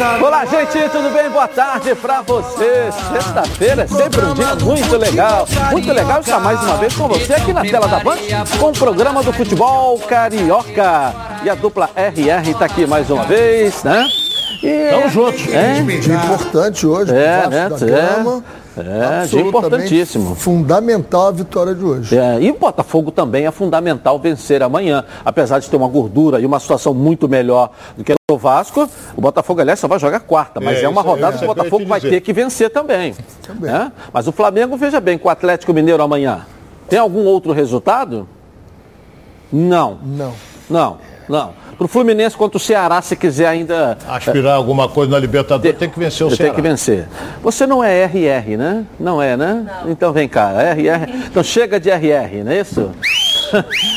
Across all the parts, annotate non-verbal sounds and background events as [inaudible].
Olá, gente, tudo bem? Boa tarde pra você. Sexta-feira é sempre um dia muito legal. Muito legal estar mais uma vez com você aqui na tela da Band com o programa do futebol carioca. E a dupla RR tá aqui mais uma vez, né? E, Tamo juntos. É, dia importante hoje. É, né? É. É, importantíssimo. Fundamental a vitória de hoje. É, e o Botafogo também é fundamental vencer amanhã. Apesar de ter uma gordura e uma situação muito melhor do que o Vasco, o Botafogo, aliás, só vai jogar quarta, mas é, é uma rodada é, que o Botafogo vai ter que vencer também. também. É? Mas o Flamengo, veja bem, com o Atlético Mineiro amanhã. Tem algum outro resultado? Não. Não. Não, não. Para o Fluminense contra o Ceará, se quiser ainda. Aspirar alguma coisa na Libertadores, tem que vencer o Ceará. Tem que vencer. Você não é RR, né? Não é, né? Não. Então vem cá, RR. Então chega de RR, não é isso?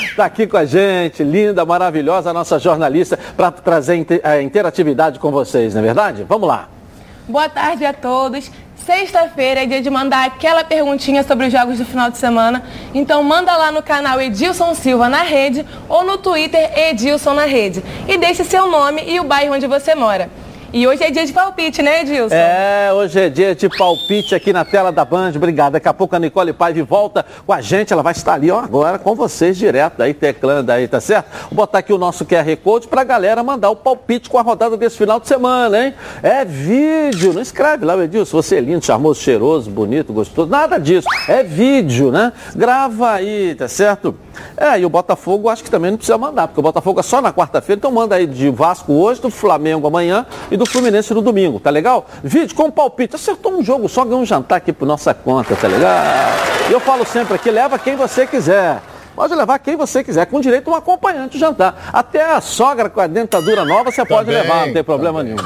Está [laughs] aqui com a gente, linda, maravilhosa, a nossa jornalista, para trazer a interatividade com vocês, não é verdade? Vamos lá. Boa tarde a todos. Sexta-feira é dia de mandar aquela perguntinha sobre os jogos do final de semana. Então manda lá no canal Edilson Silva na rede ou no Twitter Edilson na rede. E deixe seu nome e o bairro onde você mora. E hoje é dia de palpite, né, Edilson? É, hoje é dia de palpite aqui na tela da Band. Obrigado. Daqui a pouco a Nicole Paiva volta com a gente. Ela vai estar ali ó, agora com vocês direto aí, teclando aí, tá certo? Vou botar aqui o nosso QR Code pra galera mandar o palpite com a rodada desse final de semana, hein? É vídeo. Não escreve lá, Edilson. Você é lindo, charmoso, cheiroso, bonito, gostoso. Nada disso. É vídeo, né? Grava aí, tá certo? É, e o Botafogo acho que também não precisa mandar, porque o Botafogo é só na quarta-feira, então manda aí de Vasco hoje, do Flamengo amanhã e do Fluminense no domingo, tá legal? Vídeo com palpite, acertou um jogo só, ganhou um jantar aqui por nossa conta, tá legal? E eu falo sempre aqui, leva quem você quiser. Pode levar quem você quiser, com direito a um acompanhante jantar. Até a sogra com a dentadura nova você pode levar, não tem problema nenhum.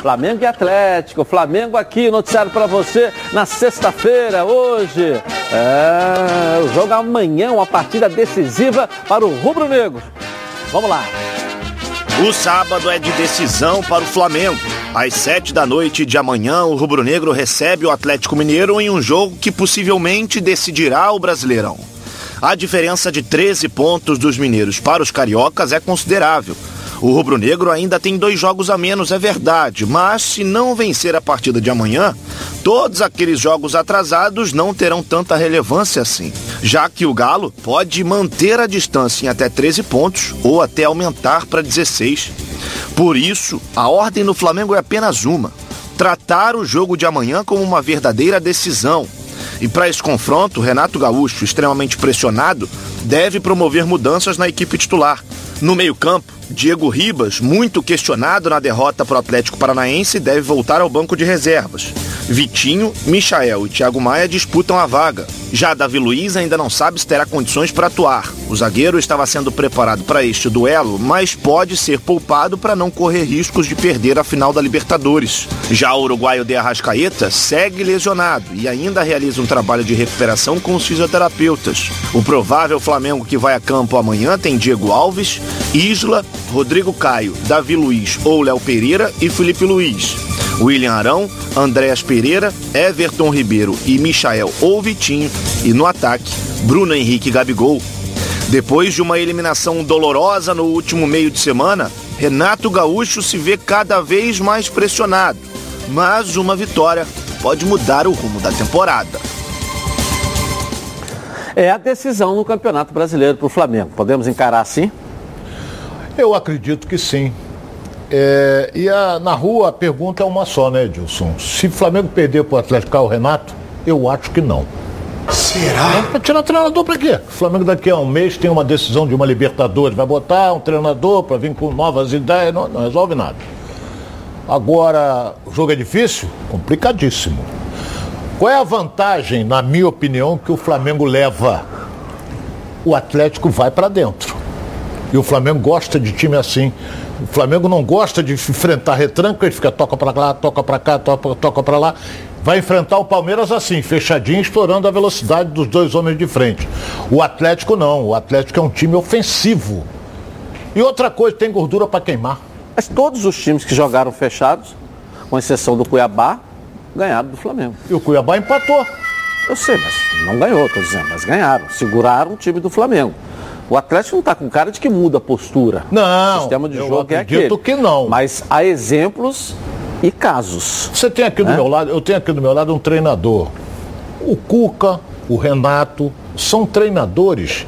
Flamengo e Atlético. Flamengo aqui, noticiário para você na sexta-feira, hoje. É, o jogo amanhã, uma partida decisiva para o Rubro Negro. Vamos lá. O sábado é de decisão para o Flamengo. Às sete da noite de amanhã, o Rubro Negro recebe o Atlético Mineiro em um jogo que possivelmente decidirá o Brasileirão. A diferença de 13 pontos dos mineiros para os cariocas é considerável. O rubro-negro ainda tem dois jogos a menos, é verdade, mas se não vencer a partida de amanhã, todos aqueles jogos atrasados não terão tanta relevância assim, já que o Galo pode manter a distância em até 13 pontos ou até aumentar para 16. Por isso, a ordem no Flamengo é apenas uma: tratar o jogo de amanhã como uma verdadeira decisão. E para esse confronto, Renato Gaúcho, extremamente pressionado, deve promover mudanças na equipe titular. No meio-campo, Diego Ribas, muito questionado na derrota para o Atlético Paranaense, deve voltar ao banco de reservas. Vitinho, Michael e Thiago Maia disputam a vaga. Já Davi Luiz ainda não sabe se terá condições para atuar. O zagueiro estava sendo preparado para este duelo, mas pode ser poupado para não correr riscos de perder a final da Libertadores. Já o uruguaio de Arrascaeta segue lesionado e ainda realiza um trabalho de recuperação com os fisioterapeutas. O provável Flamengo que vai a campo amanhã tem Diego Alves, Isla, Rodrigo Caio, Davi Luiz ou Léo Pereira e Felipe Luiz. William Arão, Andréas Pereira, Everton Ribeiro e Michael ou Vitinho. E no ataque, Bruno Henrique Gabigol. Depois de uma eliminação dolorosa no último meio de semana, Renato Gaúcho se vê cada vez mais pressionado. Mas uma vitória pode mudar o rumo da temporada. É a decisão no Campeonato Brasileiro para o Flamengo. Podemos encarar assim? Eu acredito que sim. É, e a, na rua a pergunta é uma só, né, Edilson? Se o Flamengo perder para o Atlético Carlos Renato, eu acho que não. Será? Para tirar treinador para quê? O Flamengo daqui a um mês tem uma decisão de uma Libertadores, vai botar um treinador para vir com novas ideias, não, não resolve nada. Agora, o jogo é difícil? Complicadíssimo. Qual é a vantagem, na minha opinião, que o Flamengo leva? O Atlético vai para dentro. E o Flamengo gosta de time assim. O Flamengo não gosta de enfrentar retranca, ele fica toca para lá, toca para cá, toca, toca para lá. Vai enfrentar o Palmeiras assim, fechadinho, estourando a velocidade dos dois homens de frente. O Atlético não, o Atlético é um time ofensivo. E outra coisa, tem gordura para queimar. Mas todos os times que jogaram fechados, com exceção do Cuiabá, ganharam do Flamengo. E o Cuiabá empatou. Eu sei, mas não ganhou, estou dizendo, mas ganharam. Seguraram o time do Flamengo. O Atlético não está com cara de que muda a postura. Não. O sistema de jogo é aquele. que não. Mas há exemplos e casos. Você tem aqui do É? meu lado, eu tenho aqui do meu lado um treinador. O Cuca, o Renato, são treinadores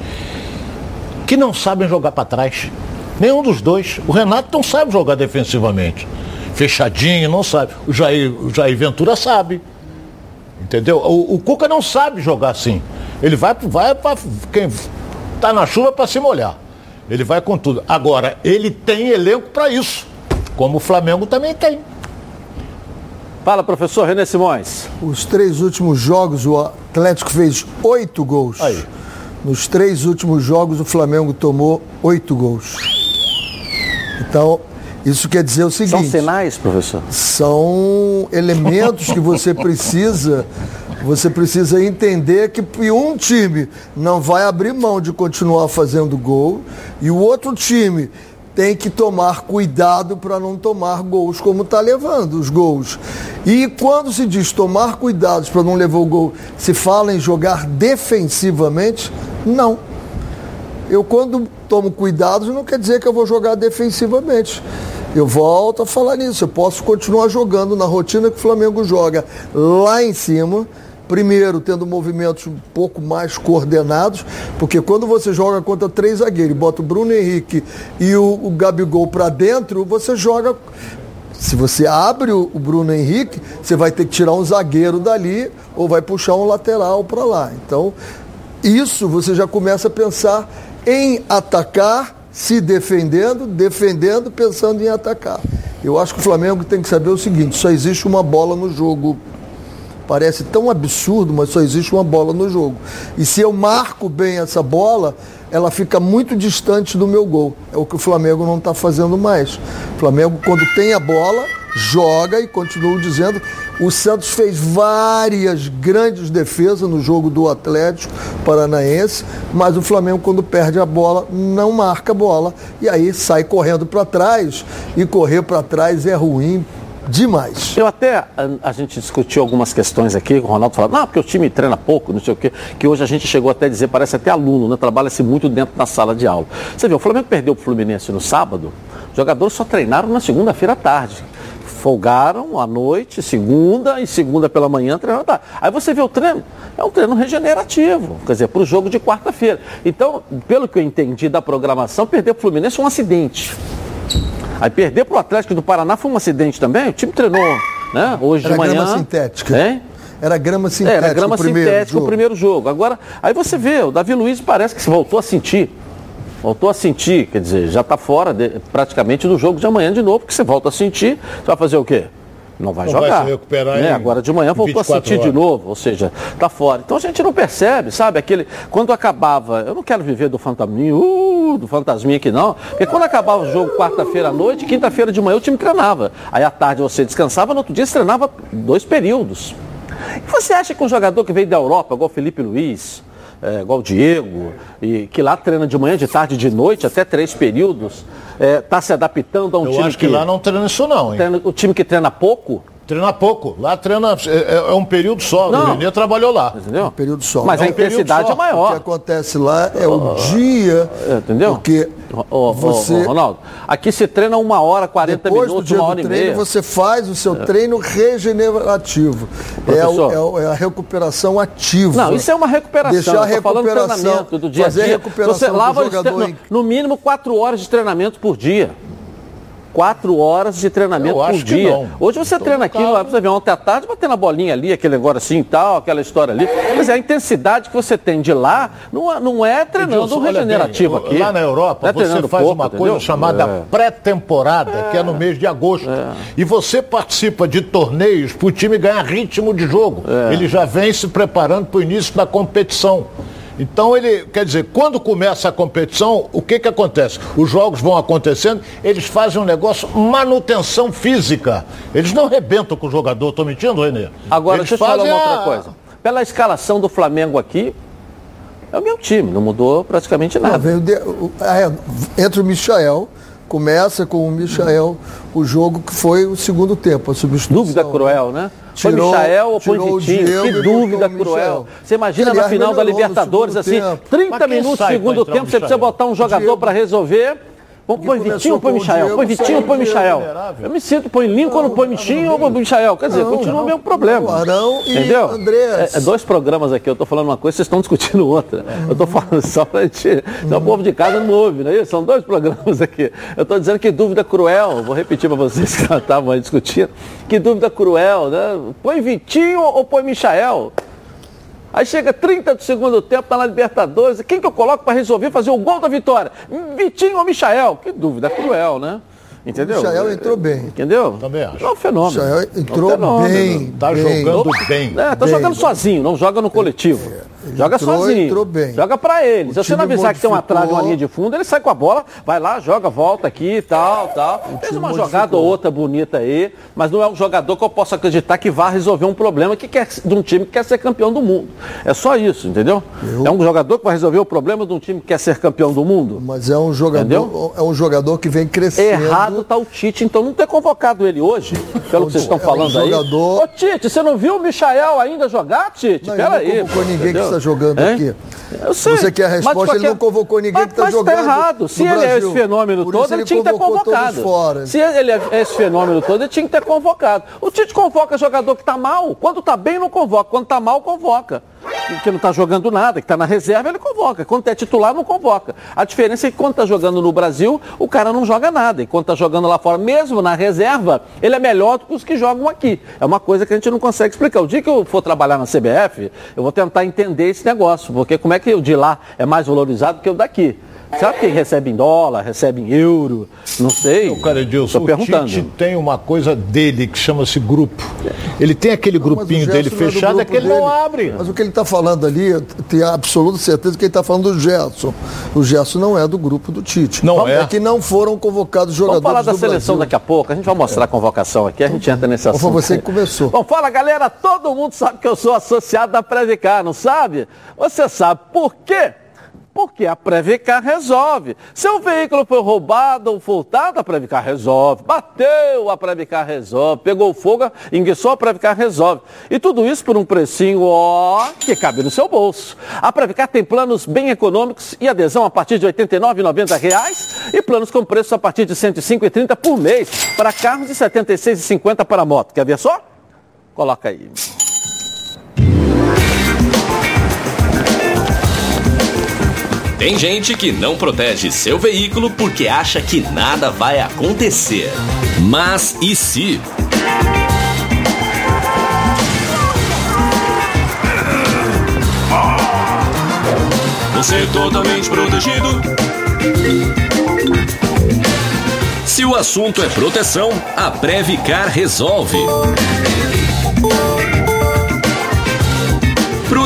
que não sabem jogar para trás. Nenhum dos dois. O Renato não sabe jogar defensivamente. Fechadinho, não sabe. O Jair, o Jair Ventura sabe. Entendeu? O, o Cuca não sabe jogar assim. Ele vai, vai para quem tá na chuva para se molhar. Ele vai com tudo. Agora, ele tem elenco para isso. Como o Flamengo também tem. Fala, professor René Simões. Os três últimos jogos, o Atlético fez oito gols. Aí. Nos três últimos jogos, o Flamengo tomou oito gols. Então, isso quer dizer o seguinte. São sinais, professor? são elementos que você precisa você precisa entender que um time não vai abrir mão de continuar fazendo gol e o outro time tem que tomar cuidado para não tomar gols como está levando os gols. E quando se diz tomar cuidados para não levar o gol, se fala em jogar defensivamente? Não. Eu, quando tomo cuidados, não quer dizer que eu vou jogar defensivamente. Eu volto a falar nisso. Eu posso continuar jogando na rotina que o Flamengo joga lá em cima. Primeiro, tendo movimentos um pouco mais coordenados, porque quando você joga contra três zagueiros, bota o Bruno Henrique e o, o Gabigol para dentro, você joga se você abre o o Bruno Henrique, você vai ter que tirar um zagueiro dali ou vai puxar um lateral para lá. Então, isso você já começa a pensar em atacar, se defendendo, defendendo, pensando em atacar. Eu acho que o Flamengo tem que saber o seguinte: só existe uma bola no jogo. Parece tão absurdo, mas só existe uma bola no jogo. E se eu marco bem essa bola, ela fica muito distante do meu gol. É o que o Flamengo não está fazendo mais. O Flamengo, quando tem a bola, joga e continuo dizendo, o Santos fez várias grandes defesas no jogo do Atlético Paranaense, mas o Flamengo, quando perde a bola, não marca a bola. E aí sai correndo para trás. E correr para trás é ruim demais. Eu até, a, a gente discutiu algumas questões aqui, o Ronaldo falava, não, porque o time treina pouco, não sei o quê, que hoje a gente chegou até a dizer, parece até aluno, né? Trabalha-se muito dentro da sala de aula. Você viu, o Flamengo perdeu o Fluminense no sábado, os jogadores só treinaram na segunda-feira à tarde. Folgaram à noite, segunda e segunda pela manhã treinaram tarde. Aí você vê o treino, é um treino regenerativo, quer dizer, para o jogo de quarta-feira. Então, pelo que eu entendi da programação, perder o Fluminense foi um acidente. Aí perder para o Atlético do Paraná foi um acidente também. O time treinou, né? Hoje Era de manhã. grama sintética. Hein? Era grama sintética. Era grama o primeiro sintética jogo. o primeiro jogo. Agora, aí você vê, o Davi Luiz parece que se voltou a sentir. Voltou a sentir, quer dizer, já está fora de- praticamente do jogo de amanhã de novo, porque você volta a sentir, você vai fazer o quê? Não vai Não vai jogar. se recuperar né? Agora de manhã voltou a 24 sentir de horas. novo, ou seja, está fora. Então a gente não percebe, sabe? Aquele. Quando acabava, eu não quero viver do fantasminha, uh, do fantasminha aqui não, porque quando acabava o jogo quarta-feira à noite, quinta-feira de manhã o time treinava. Aí à tarde você descansava, no outro dia você treinava dois períodos. E você acha que um jogador que veio da Europa, igual o Felipe Luiz, é, igual o Diego, e que lá treina de manhã, de tarde, de noite, até três períodos, está se adaptando a um Eu time acho que lá não treina isso não, hein? treina- o time que treina pouco, Treina pouco. Lá treina. É, é um período só. Não. O Renê trabalhou lá. entendeu? período só. Mas É a um período intensidade só. é O que maior. acontece lá é o dia. Entendeu? Porque ô, você. ô, Ronaldo, aqui se treina uma hora, 40 Depois do minutos, dia uma do hora e treino, meia. você faz o seu treino regenerativo. É, o- Professor. é o- é a recuperação ativa. Não, isso é uma recuperação. Deixar a do recuperação, treinamento do dia a fazer a dia. recuperação Você do lava jogador no, em- no mínimo quatro horas de treinamento por dia. Quatro horas de treinamento por dia. Hoje você Todo treina aqui, caso. você vê ontem à tarde, batendo a bolinha ali, aquele negócio assim e tal, aquela história ali. Mas é a intensidade que você tem de lá não, é- não é treinando Edilson, regenerativo bem, aqui. Lá na Europa, é você faz uma entendeu? coisa chamada É. pré-temporada, que é no mês de agosto. E você participa de torneios para o time ganhar ritmo de jogo. É. Ele já vem se preparando para o início da competição. Então ele, quer dizer, quando começa a competição, o que que acontece? Os jogos vão acontecendo, eles fazem um negócio manutenção física. Eles não rebentam com o jogador, estou mentindo, Renê? Agora, eles deixa eu te falar fazem uma outra a- coisa. Pela escalação do Flamengo aqui, é o meu time, não mudou praticamente nada. veio de- o- é, entra o Michael, começa com o Michael o jogo que foi o segundo tempo, a substituição. Dúvida cruel, né? Foi Tirou- Michael ou foi tirou o Vitinho? Diego Que dúvida cruel. Michael. Você imagina Que, na aliás, final da Libertadores, assim, tempo. 30 Mas quem minutos sai segundo tempo, você precisa Michael? botar um jogador para resolver. Vamos põe Vitinho, põe Michael. Põe Vitinho, põe Michael. Eu me sinto, põe Lincoln, põe Michinho ou põe Michael. Quer dizer, continua o mesmo problema. Arão e Entendeu? Andrés. É, é dois programas aqui, eu tô falando uma coisa, vocês estão discutindo outra. Eu tô falando só pra gente. O povo de casa não ouve, não é isso? São dois programas aqui. Eu tô dizendo que dúvida cruel, vou repetir pra vocês que [laughs] estavam aí discutindo. Que dúvida cruel, né? Põe Vitinho ou põe Michael? Aí chega 30 do segundo tempo, tá na Libertadores. Quem que eu coloco para resolver fazer o gol da vitória? Vitinho ou Michael? Que dúvida cruel, né? Entendeu? Michael entrou bem. Entendeu? Também acho. É um fenômeno. Michael entrou É um fenômeno. bem. Tá bem. jogando bem. É, tá Bem, jogando bem. sozinho, não joga no coletivo. Joga entrou, sozinho. entrou bem. Joga pra ele. Se O você não avisar que tem uma modificou. trave, uma linha de fundo, ele sai com a bola, vai lá, joga, volta aqui e tal, tal. Fez uma modificou. jogada ou outra bonita aí, mas não é um jogador que eu posso acreditar que vá resolver um problema que quer, de um time que quer ser campeão do mundo. É só isso, entendeu? É um jogador que vai resolver o problema de um time que quer ser campeão do mundo. Mas é um jogador, Entendeu? é um jogador que vem crescendo. Errado tá o Tite, então não ter convocado ele hoje, pelo que vocês estão É um falando aí. jogador- Ô Tite, você não viu o Michael ainda jogar, Tite? Não, ele não Peraí. convocou ninguém que entendeu? está jogando Hein? aqui. Eu sei. Você quer a mas resposta, ele não convocou ninguém mas, que tá mas jogando Tá errado. Se ele é esse fenômeno Por todo, ele, tinha que ter convocado. fora. Se ele é esse fenômeno todo, ele tinha que ter convocado. O Tite convoca jogador que tá mal. Quando tá bem, não convoca. Quando tá mal, convoca. Que não tá jogando nada, que tá na reserva, ele convoca. Quando é titular, não convoca. A diferença é que quando tá jogando no Brasil, o cara não joga nada. E quando tá jogando lá fora, mesmo na reserva, ele é melhor do que os que jogam aqui. É uma coisa que a gente não consegue explicar. O dia que eu for trabalhar na CBF, eu vou tentar entender esse negócio. Porque como é que o de lá é mais valorizado que o daqui? Sabe quem recebe em dólar, recebe em euro? Não sei. O cara Edilson, Estou o perguntando. Tite tem uma coisa dele que chama-se grupo. Ele tem aquele o grupinho dele não é do fechado, é grupo que ele não dele. abre. Mas o que ele está falando ali, eu tenho absoluta certeza que ele está falando do Gerson. O Gerson não é do grupo do Tite. Não é? que não foram convocados Vamos jogadores falar da do seleção Brasil. daqui a pouco. A gente vai mostrar a convocação aqui, a gente entra nesse Foi assunto. você que começou. Bom, fala galera, todo mundo sabe que eu sou associado da Previcar, não sabe? Você sabe por quê? Porque a Previcar resolve. Seu veículo foi roubado ou furtado, a Previcar resolve. Bateu, a Previcar resolve. Pegou fogo, enguiçou, a Previcar resolve. E tudo isso por um precinho, ó, que cabe no seu bolso. A Previcar tem planos bem econômicos e adesão a partir de 89,90 reais e planos com preço a partir de R$ 105,30 por mês para carros e R$ 76,50 para moto. Quer ver só? Coloca aí. Tem gente que não protege seu veículo porque acha que nada vai acontecer. Mas e se? Você é totalmente protegido. Se o assunto é proteção, a Previcar resolve.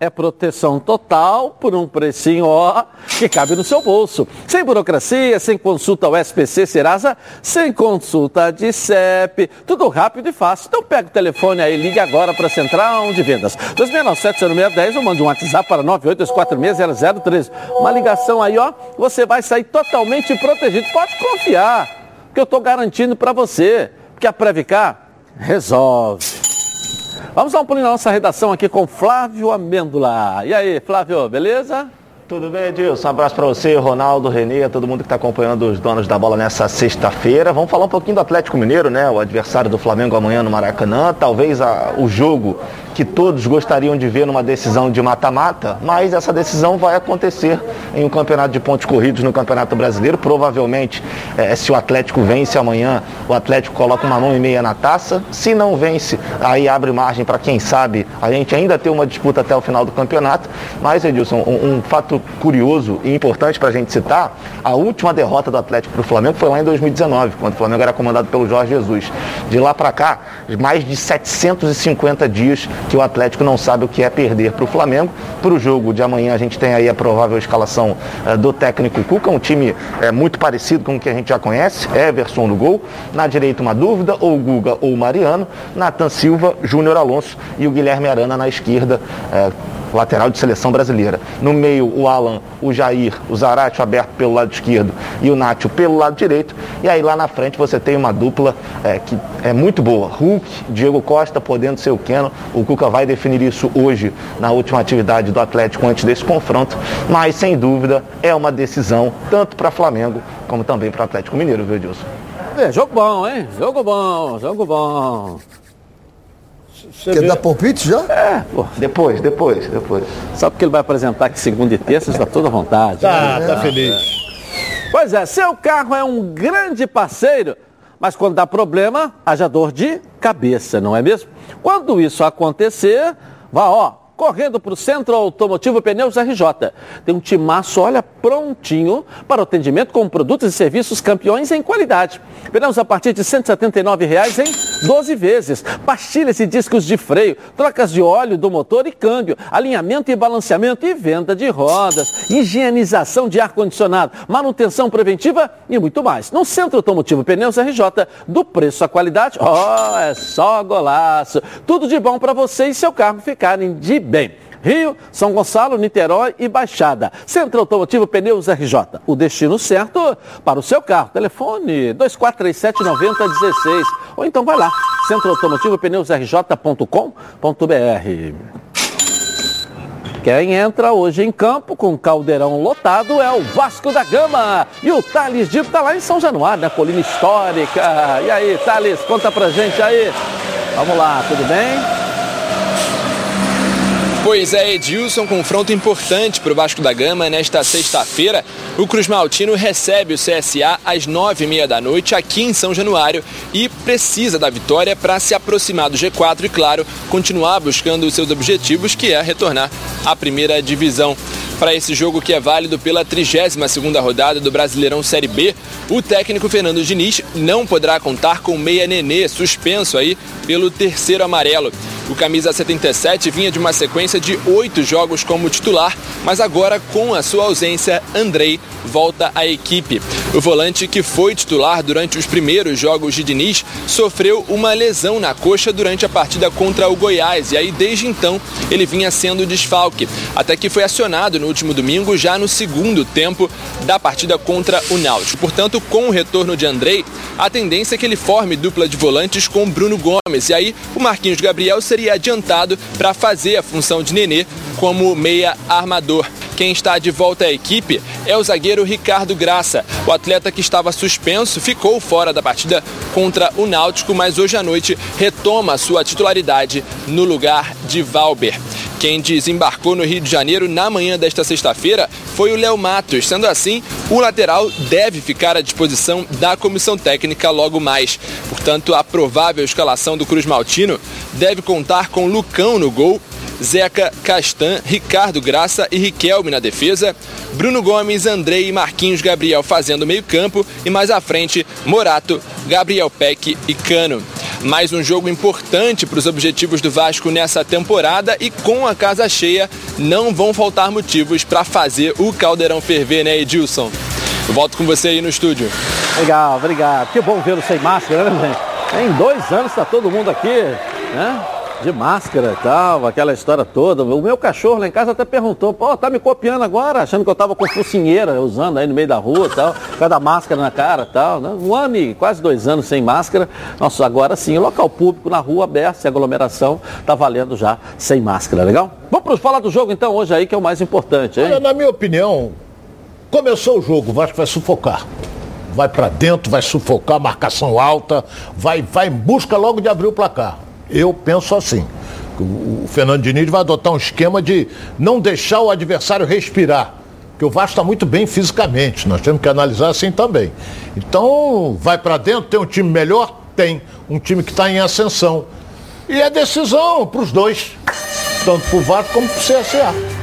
é proteção total por um precinho ó, que cabe no seu bolso. Sem burocracia, sem consulta ao SPC Serasa, sem consulta de CEP, tudo rápido e fácil. Então pega o telefone aí, ligue agora para a Central de Vendas. 2697-0610 ou mande um WhatsApp para 982460013. Uma ligação aí ó, você vai sair totalmente protegido. Pode confiar, que eu estou garantindo para você, porque a Previcar resolve. Vamos dar um pulinho na nossa redação aqui com Flávio Amêndola. E aí, Flávio, beleza? Tudo bem, Edilson? Um abraço para você, Ronaldo, Renê, todo mundo que está acompanhando os donos da bola nessa sexta-feira. Vamos falar um pouquinho do Atlético Mineiro, né? O adversário do Flamengo amanhã no Maracanã. Talvez a- o jogo que todos gostariam de ver numa decisão de mata-mata, mas essa decisão vai acontecer em um campeonato de pontos corridos no Campeonato Brasileiro. Provavelmente, eh, se o Atlético vence amanhã, o Atlético coloca uma mão e meia na taça. Se não vence, aí abre margem para quem sabe a gente ainda ter uma disputa até o final do campeonato. Mas, Edilson, um, um fato curioso e importante para a gente citar, a última derrota do Atlético para o Flamengo foi lá em 2019, quando o Flamengo era comandado pelo Jorge Jesus. De lá para cá, mais de 750 dias que o Atlético não sabe o que é perder para o Flamengo. Para o jogo de amanhã a gente tem aí a provável escalação eh, do técnico Cuca, um time eh, muito parecido com o que a gente já conhece, Everson no gol, na direita uma dúvida, ou Guga ou Mariano, Natan Silva, Júnior Alonso e o Guilherme Arana na esquerda. eh, lateral de seleção brasileira. No meio, o Alan, o Jair, o Zarate aberto pelo lado esquerdo e o Nátio pelo lado direito. E aí lá na frente você tem uma dupla é, que é muito boa. Hulk, Diego Costa podendo ser o Keno. O Cuca vai definir isso hoje na última atividade do Atlético antes desse confronto. Mas sem dúvida é uma decisão tanto para Flamengo como também para o Atlético Mineiro, viu, Edilson? É, jogo bom, hein? Jogo bom, jogo bom. Você Quer vê... dar palpite já? É, pô. Depois, depois, depois. Só porque ele vai apresentar que segunda e terça está toda à vontade. Tá, né? tá feliz. É. Pois é, seu carro é um grande parceiro, mas quando dá problema, haja dor de cabeça, não é mesmo? Quando isso acontecer, vá, ó, correndo para o Centro Automotivo Pneus RJ. Tem um timaço, olha, prontinho para o atendimento com produtos e serviços campeões em qualidade. Pneus a partir de 179 reais em 12 vezes. Pastilhas e discos de freio, trocas de óleo do motor e câmbio, alinhamento e balanceamento e venda de rodas, higienização de ar-condicionado, manutenção preventiva e muito mais. No Centro Automotivo Pneus RJ, do preço à qualidade, ó, oh, é só golaço. Tudo de bom para você e seu carro ficarem de bem. Rio, São Gonçalo, Niterói e Baixada. Centro Automotivo Pneus RJ. O destino certo para o seu carro. Telefone 2437-9016. Ou então vai lá, Centro Automotivo Pneus RJ.com.br. Quem entra hoje em campo com caldeirão lotado é o Vasco da Gama. E o Thales Dito está lá em São Januário, na colina histórica. E aí, Thales, conta pra gente aí. Vamos lá, tudo bem? Pois é, Edilson, confronto importante para o Vasco da Gama nesta sexta-feira. O Cruz Maltino recebe o CSA às nove e meia da noite aqui em São Januário e precisa da vitória para se aproximar do G4 e, claro, continuar buscando os seus objetivos, que é retornar à primeira divisão. Para esse jogo que é válido pela 32ª rodada do Brasileirão Série B, o técnico Fernando Diniz não poderá contar com meia Nenê, suspenso aí pelo terceiro amarelo. O camisa 77 vinha de uma sequência de oito jogos como titular, mas agora, com a sua ausência, Andrei volta à equipe. O volante, que foi titular durante os primeiros jogos de Diniz, sofreu uma lesão na coxa durante a partida contra o Goiás e aí, desde então, ele vinha sendo desfalque, até que foi acionado no último domingo, já no segundo tempo da partida contra o Náutico. Portanto, com o retorno de Andrei, a tendência é que ele forme dupla de volantes com Bruno Gomes. E aí, o Marquinhos Gabriel seria adiantado para fazer a função de Nenê como meia armador. Quem está de volta à equipe é o zagueiro Ricardo Graça. O atleta que estava suspenso ficou fora da partida contra o Náutico, mas hoje à noite retoma sua titularidade no lugar de Valber. Quem desembarcou no Rio de Janeiro na manhã desta sexta-feira foi o Léo Matos. Sendo assim, o lateral deve ficar à disposição da comissão técnica logo mais. Portanto, a provável escalação do Cruz Maltino deve contar com Lucão no gol Zeca, Castan, Ricardo Graça e Riquelme na defesa, Bruno Gomes, Andrei e Marquinhos Gabriel fazendo meio campo e mais à frente Morato, Gabriel Peck e Cano. Mais um jogo importante para os objetivos do Vasco nessa temporada e com a casa cheia não vão faltar motivos para fazer o caldeirão ferver, né, Edilson? Volto com você aí no estúdio. Legal, obrigado. Que bom vê-lo sem máscara, né, gente? Em dois anos está todo mundo aqui, né? De máscara e tal, aquela história toda. O meu cachorro lá em casa até perguntou, pô, tá me copiando agora, achando que eu tava com focinheira usando aí no meio da rua e tal, com da máscara na cara e tal. Né? Um ano e quase dois anos sem máscara. Nossa, agora sim, local público, na rua aberta, sem aglomeração, tá valendo já sem máscara, legal? Vamos falar do jogo então hoje aí, que é o mais importante, hein? Olha, na minha opinião, começou o jogo, o Vasco vai sufocar vai para dentro, vai sufocar, marcação alta, vai, vai em busca logo de abrir o placar. Eu penso assim. O Fernando Diniz vai adotar um esquema de não deixar o adversário respirar. Porque o Vasco está muito bem fisicamente. Nós temos que analisar assim também. Então, vai para dentro, tem um time melhor? Tem. Um time que está em ascensão. E é decisão para os dois. Tanto para o Vasco como para o CSA.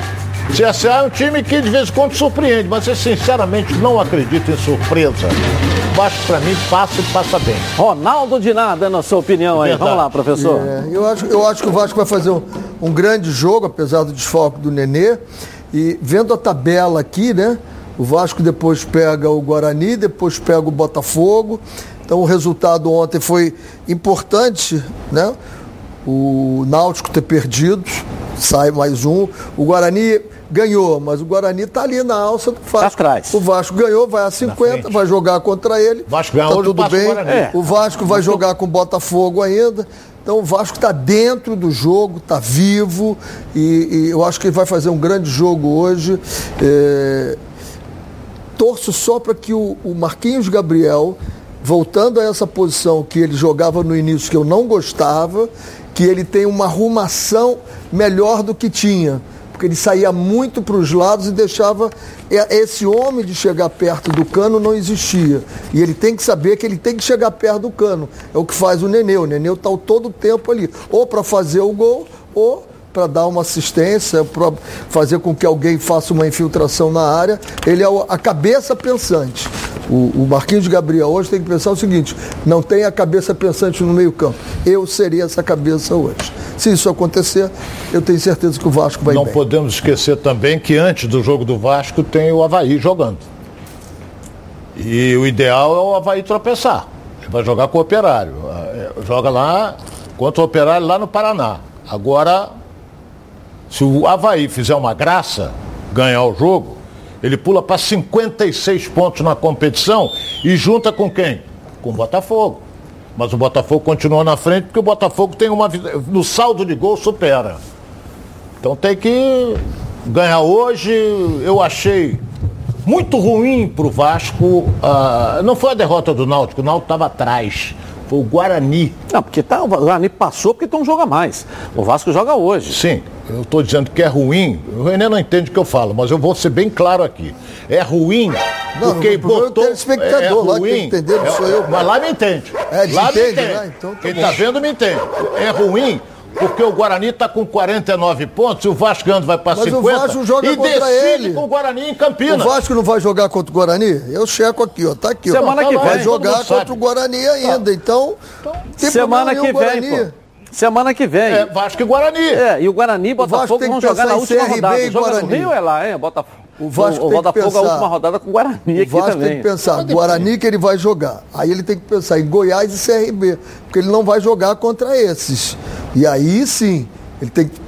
O CSA é um time que de vez em quando surpreende, mas eu sinceramente não acredito em surpresa. Vasco, para mim, passa e passa bem. Ronaldo de nada, na sua opinião aí. Vamos lá, professor. É, eu, acho, eu acho que o Vasco vai fazer um, um grande jogo, apesar do desfoque do Nenê. E vendo a tabela aqui, né? O Vasco depois pega o Guarani, depois pega o Botafogo. Então o resultado ontem foi importante, né? O Náutico ter perdido, sai mais um. O Guarani ganhou, mas o Guarani está ali na alça do Vasco. Atrás. O Vasco ganhou, vai a 50, vai jogar contra ele. Vasco ganhou, tá tudo o bem. É. O Vasco vai jogar com o Botafogo ainda. Então o Vasco está dentro do jogo, está vivo e, e eu acho que ele vai fazer um grande jogo hoje. É, torço só para que o, o Marquinhos Gabriel, voltando a essa posição que ele jogava no início, que eu não gostava, que ele tenha uma arrumação melhor do que tinha. Porque ele saía muito para os lados e deixava. e- Esse homem de chegar perto do cano não existia. E ele tem que saber que ele tem que chegar perto do cano. É o que faz o Nenê. O Nenê está todo o tempo ali. Ou para fazer o gol, ou para dar uma assistência, para fazer com que alguém faça uma infiltração na área. Ele é a cabeça pensante. O, o Marquinhos Gabriel hoje tem que pensar o seguinte: não tem a cabeça pensante no meio-campo. Eu seria essa cabeça hoje. Se isso acontecer, eu tenho certeza que o Vasco vai Não bem. podemos esquecer também que antes do jogo do Vasco tem o Havaí jogando. E o ideal é o Havaí tropeçar. Ele vai jogar com o Operário. Eh, Joga lá contra o Operário lá no Paraná. Agora, se o Havaí fizer uma graça, ganhar o jogo, ele pula para 56 pontos na competição e junta com quem? Com o Botafogo. Mas o Botafogo continua na frente porque o Botafogo tem uma. No saldo de gol supera. Então tem que ganhar hoje. Eu achei muito ruim para o Vasco. não foi a derrota do Náutico, o Náutico estava atrás. Foi o Guarani. Não, porque tá, o Guarani passou porque tem um jogo a mais. O Vasco joga hoje. Sim, eu estou dizendo que é ruim. O René não entende o que eu falo, mas eu vou ser bem claro aqui. É ruim Não, porque o problema é o botou. telespectador lá que entender, não sou eu. Mas lá me entende. É, ele lá entende, me entende. né? Então tá Quem está vendo me entende. É ruim porque o Guarani está com 49 pontos e o Vasco ganhando vai para Mas o 50 Vasco joga e contra decide ele. com o Guarani em O Campinas. Vasco não vai jogar contra o Guarani? Eu checo aqui, ó. Tá aqui, ó. Semana que vai vem, jogar sabe. contra o Guarani ainda. Então, tem Semana que vem, Guarani. pô. Semana que vem. É Vasco e Guarani. É, e o Guarani e Vasco Botafogo tem que vão jogar na última CRB rodada. Joga no Guarani. Rio é lá, hein? Botafogo. O Vasco tem que Botafogo a pensar. última rodada com o Guarani O aqui Vasco também. tem que pensar, Guarani que ele vai jogar. Aí ele tem que pensar em Goiás e CRB, porque ele não vai jogar contra esses. E aí sim, ele tem que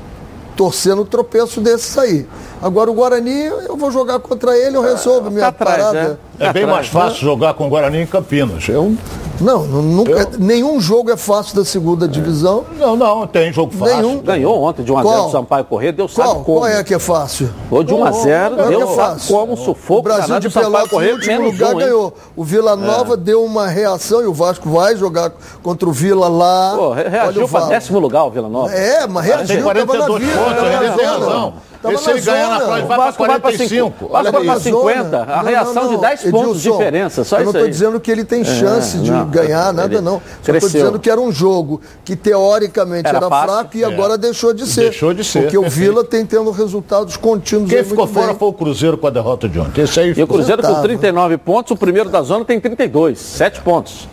torcer no tropeço desses aí. Agora o Guarani, eu vou jogar contra ele, eu resolvo minha Fica atrás, parada. né? É bem mais fácil jogar com o Guarani em Campinas. Eu, Não, nu- nunca, nenhum jogo é fácil da segunda divisão. não, não, tem jogo fácil. Nenhum. Ganhou ontem de 1x0 Qual? do Sampaio Corrêa, deu sabe Qual, como. qual é que é fácil? Gol de 1x0, Qual é deu é sabe fácil? como, sufoco. O Brasil de Pelotas, no Corrêa, último menos lugar, um, ganhou. O Vila Nova deu uma reação e o Vasco vai jogar contra o Vila lá. Pô, reagiu para décimo lugar o Vila Nova. É, mas Tem reagiu, na 42 vida. pontos, tava ele tem razão. Tava Esse ele ganhar na zona. frente, O vai para 45. 5. O Vasco vai para aí. 50. A Não, reação não, de não. 10 pontos de diferença, só eu isso não estou dizendo que ele tem chance de ganhar, nada não. Só estou dizendo que era um jogo que teoricamente Era fraco e agora deixou de ser. Deixou de ser, Porque o. Vila tem tendo resultados contínuos Quem ficou fora bem. foi o Cruzeiro com a derrota de ontem. Esse aí E o Cruzeiro com Tava. 39 pontos, o primeiro da zona tem 32, 7 pontos.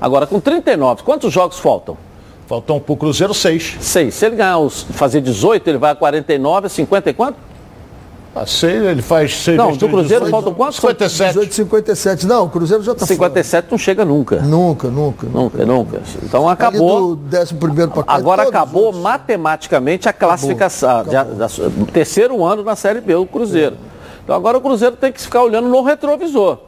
Agora, com 39, quantos jogos faltam? Faltam pro Cruzeiro seis. 6. Se ele ganhar os, fazer 18, ele vai a 49, 50 e quanto? Ah, seis, ele faz seis Não, do Cruzeiro 18, faltam quantos? 57. 18, 57. Não, o Cruzeiro já está 57 não chega nunca. Nunca, nunca. Nunca, nunca. Então Ali acabou. do 11 para cá. Agora acabou outros. matematicamente a classificação. Acabou. já- da sua- terceiro ano na Série B, o Cruzeiro. Então agora o Cruzeiro tem que ficar olhando no retrovisor.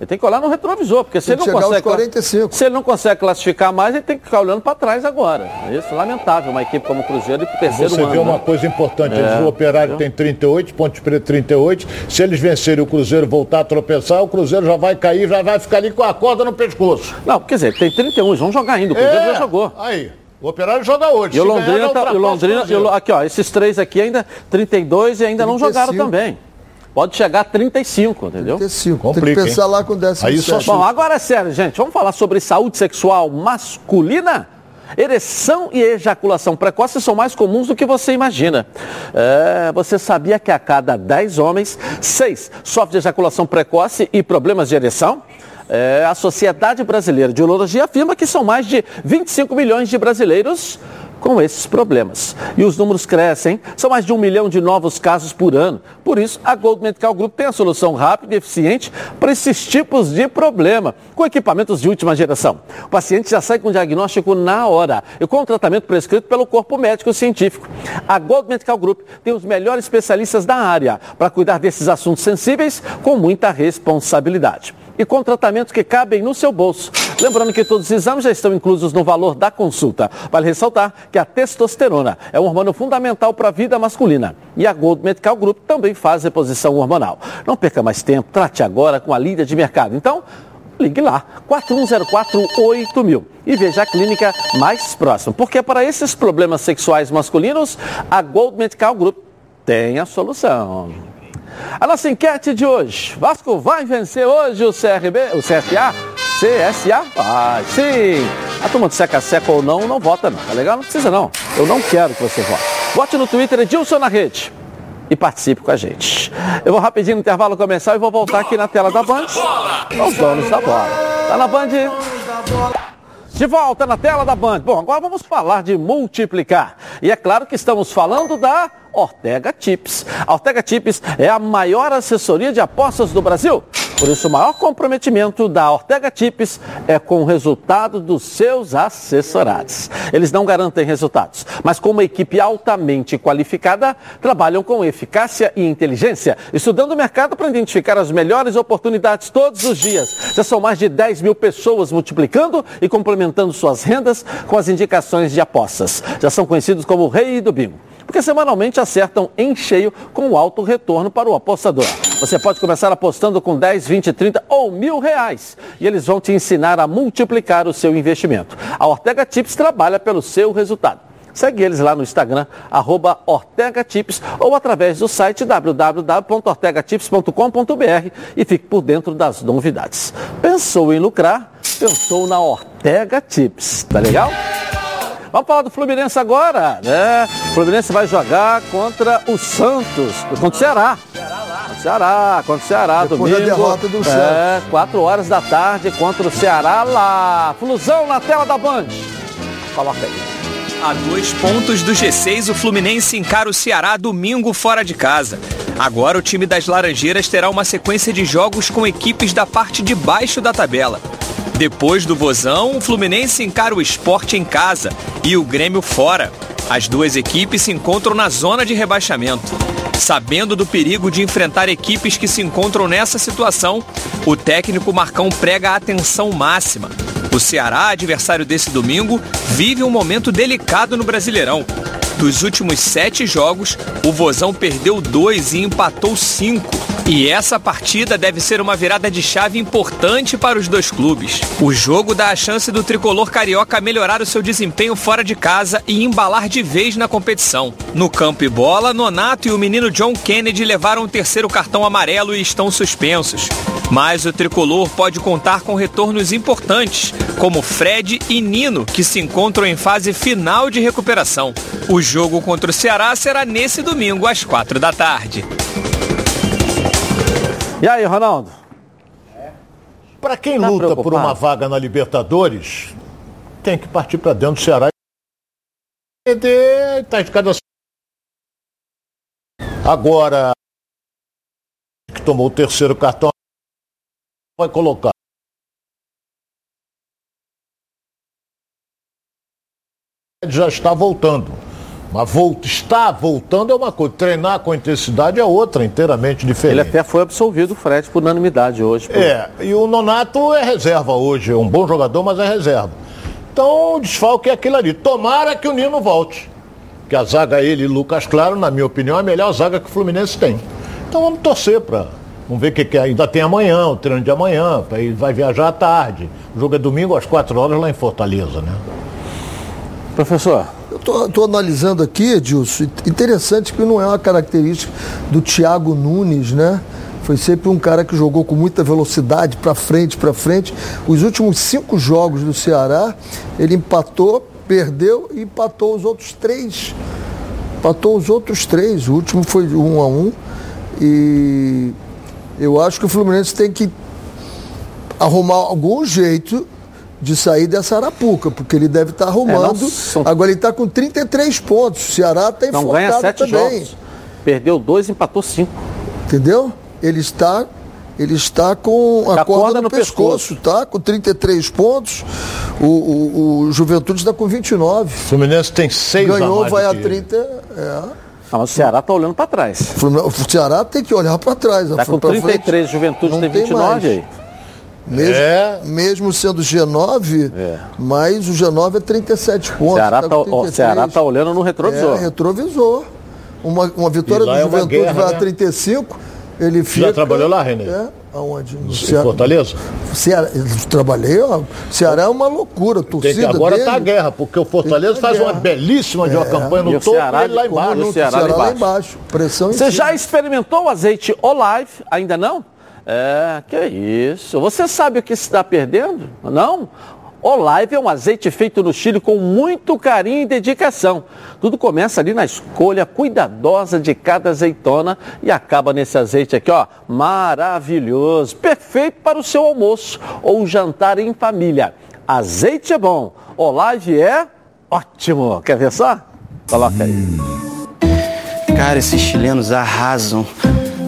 Ele tem que olhar no retrovisor, porque se ele não consegue. 45. Se ele não consegue classificar mais, ele tem que ficar olhando para trás agora. É Isso, lamentável, uma equipe como o Cruzeiro e terceiro Você ano. vê uma né? coisa importante, eles, É. o Operário tem 38, Ponte Preta 38. Se eles vencerem o Cruzeiro voltar a tropeçar, o Cruzeiro já vai cair, já vai ficar ali com a corda no pescoço. Não, quer dizer, tem 31, eles vão jogar ainda, o Cruzeiro É, já jogou. Aí, o Operário joga hoje. E o ganhar, Londrina, já tá, e Londrina e aqui ó, esses três aqui ainda 32 e ainda não 35. jogaram também. Pode chegar a 35, entendeu? 35. Tem Complica, que pensar hein? lá com o 17. Aí só Bom, agora é sério, gente. Vamos falar sobre saúde sexual masculina? Ereção e ejaculação precoce são mais comuns do que você imagina. É, você sabia que a cada 10 homens, 6 sofrem de ejaculação precoce e problemas de ereção? É, a Sociedade Brasileira de Urologia afirma que são mais de 25 milhões de brasileiros com esses problemas. E os números crescem, são mais de um milhão de novos casos por ano. Por isso, a Gold Medical Group tem a solução rápida e eficiente para esses tipos de problema, com equipamentos de última geração. O paciente já sai com diagnóstico na hora e com o tratamento prescrito pelo corpo médico científico. A Gold Medical Group tem os melhores especialistas da área para cuidar desses assuntos sensíveis com muita responsabilidade e com tratamentos que cabem no seu bolso. Lembrando que todos os exames já estão inclusos no valor da consulta. Vale ressaltar que a testosterona é um hormônio fundamental para a vida masculina. E a Gold Medical Group também faz reposição hormonal. Não perca mais tempo, trate agora com a líder de mercado. Então, ligue lá, 41048000 e veja a clínica mais próxima. Porque para esses problemas sexuais masculinos, a Gold Medical Group tem a solução. A nossa enquete de hoje, Vasco vai vencer hoje o CRB, o CSA? CSA? Vai, sim. A turma do seca seca ou não, não vota não, tá legal? Não precisa não. Eu não quero que você vote. Vote no Twitter Edilson na rede e participe com a gente. Eu vou rapidinho no intervalo começar e vou voltar aqui na tela da Band. Os donos da bola. Tá na Band? De volta na tela da Band. Bom, agora vamos falar de multiplicar. E é claro que estamos falando da Ortega Tips. A Ortega Tips é a maior assessoria de apostas do Brasil. Por isso, o maior comprometimento da Ortega Tips é com o resultado dos seus assessorados. Eles não garantem resultados, mas com uma equipe altamente qualificada, trabalham com eficácia e inteligência, estudando o mercado para identificar as melhores oportunidades todos os dias. Já são mais de 10 mil pessoas multiplicando e complementando suas rendas com as indicações de apostas. Já são conhecidos como o rei do bingo porque semanalmente acertam em cheio com alto retorno para o apostador. Você pode começar apostando com 10, 20, 30 ou mil reais e eles vão te ensinar a multiplicar o seu investimento. A Ortega Tips trabalha pelo seu resultado. Segue eles lá no Instagram, arroba Ortega Tips, ou através do site www.ortegatips.com.br e fique por dentro das novidades. Pensou em lucrar? Pensou na Ortega Tips. Tá legal? Vamos falar do Fluminense agora, né? O Fluminense vai jogar contra o Santos, contra o Ceará. Contra o Ceará, contra o Ceará, Depois domingo. da derrota do é, Santos. 4 horas da tarde contra o Ceará lá. Flusão na tela da Band. Coloca aí. A dois pontos do G6, o Fluminense encara o Ceará domingo fora de casa. Agora o time das Laranjeiras terá uma sequência de jogos com equipes da parte de baixo da tabela. Depois do Vozão, o Fluminense encara o esporte em casa e o Grêmio fora. As duas equipes se encontram na zona de rebaixamento. Sabendo do perigo de enfrentar equipes que se encontram nessa situação, o técnico Marcão prega a atenção máxima. O Ceará, adversário desse domingo, vive um momento delicado no Brasileirão. Dos últimos sete jogos, o Vozão perdeu dois e empatou cinco. E essa partida deve ser uma virada de chave importante para os dois clubes. O jogo dá a chance do tricolor carioca melhorar o seu desempenho fora de casa e embalar de vez na competição. No campo e bola, Nonato e o menino John Kennedy levaram o terceiro cartão amarelo e estão suspensos. Mas o tricolor pode contar com retornos importantes, como Fred e Nino, que se encontram em fase final de recuperação. Jogo contra o Ceará será nesse domingo às quatro da tarde. E aí, Ronaldo? Para quem Tá luta por preocupado? uma vaga na Libertadores, tem que partir para dentro do Ceará. e tá de cada Agora que tomou o terceiro cartão vai colocar já está voltando. Mas volta, está voltando é uma coisa, treinar com intensidade é outra, inteiramente diferente. Ele até foi absolvido, o Fred, por unanimidade hoje. pô. É, e o Nonato é reserva hoje, é um bom jogador, mas é reserva. Então o desfalque é aquilo ali. Tomara que o Nino volte. Que a zaga ele e Lucas Claro, na minha opinião, é a melhor zaga que o Fluminense tem. Então vamos torcer para. Vamos ver o que, que é. ainda tem amanhã, o treino de amanhã, aí vai viajar à tarde. O jogo é domingo às 4 horas lá em Fortaleza, né? Professor, estou analisando aqui, Edilson, interessante que não é uma característica do Thiago Nunes, né? Foi sempre um cara que jogou com muita velocidade para frente, para frente. Os últimos cinco jogos do Ceará, ele empatou, perdeu e empatou os outros três. Empatou os outros três. O último foi um a um. E eu acho que o Fluminense tem que arrumar algum jeito de sair dessa arapuca, porque ele deve estar arrumando. É, não são- Agora ele está com 33 pontos. O Ceará está Não ganha sete também. jogos. Perdeu dois, empatou cinco. Entendeu? Ele está, ele está com a, corda, no, pescoço, tá? Com 33 pontos. O, o, o Juventude está com 29. O Fluminense tem seis a Ganhou, mais vai a que ele. 30. É. Ah, mas o Ceará tá olhando para trás. O Ceará tem que olhar para trás. Tá com pra frente 33, Juventude tem tem 29 mais. aí. Mesmo, É. mesmo sendo G9, É. mas o G9 é 37 O pontos. Ceará tá o 33. Ceará tá olhando no retrovisor. É, retrovisor. Uma, uma vitória do é uma Juventude guerra, vai a né? 35, ele fica... trabalhou lá, Renê? É, aonde? No Em Ceará. Fortaleza? Ceará, eu trabalhei, ó. Ceará é uma loucura, Tem torcida que, agora dele, tá a guerra, porque o Fortaleza faz uma guerra. belíssima de uma campanha E no o topo Ceará e ele lá embaixo. o o Ceará Ceará, lá embaixo. embaixo. Pressão Você já experimentou o azeite Olive? Ainda não? É, que isso. Você sabe o que se está perdendo? Não? Olive é um azeite feito no Chile com muito carinho e dedicação. Tudo começa ali na escolha cuidadosa de cada azeitona e acaba nesse azeite aqui, ó, maravilhoso, perfeito para o seu almoço ou jantar em família. Azeite é bom, Olive é ótimo. Quer ver só? Coloca aí. Cara, esses chilenos arrasam.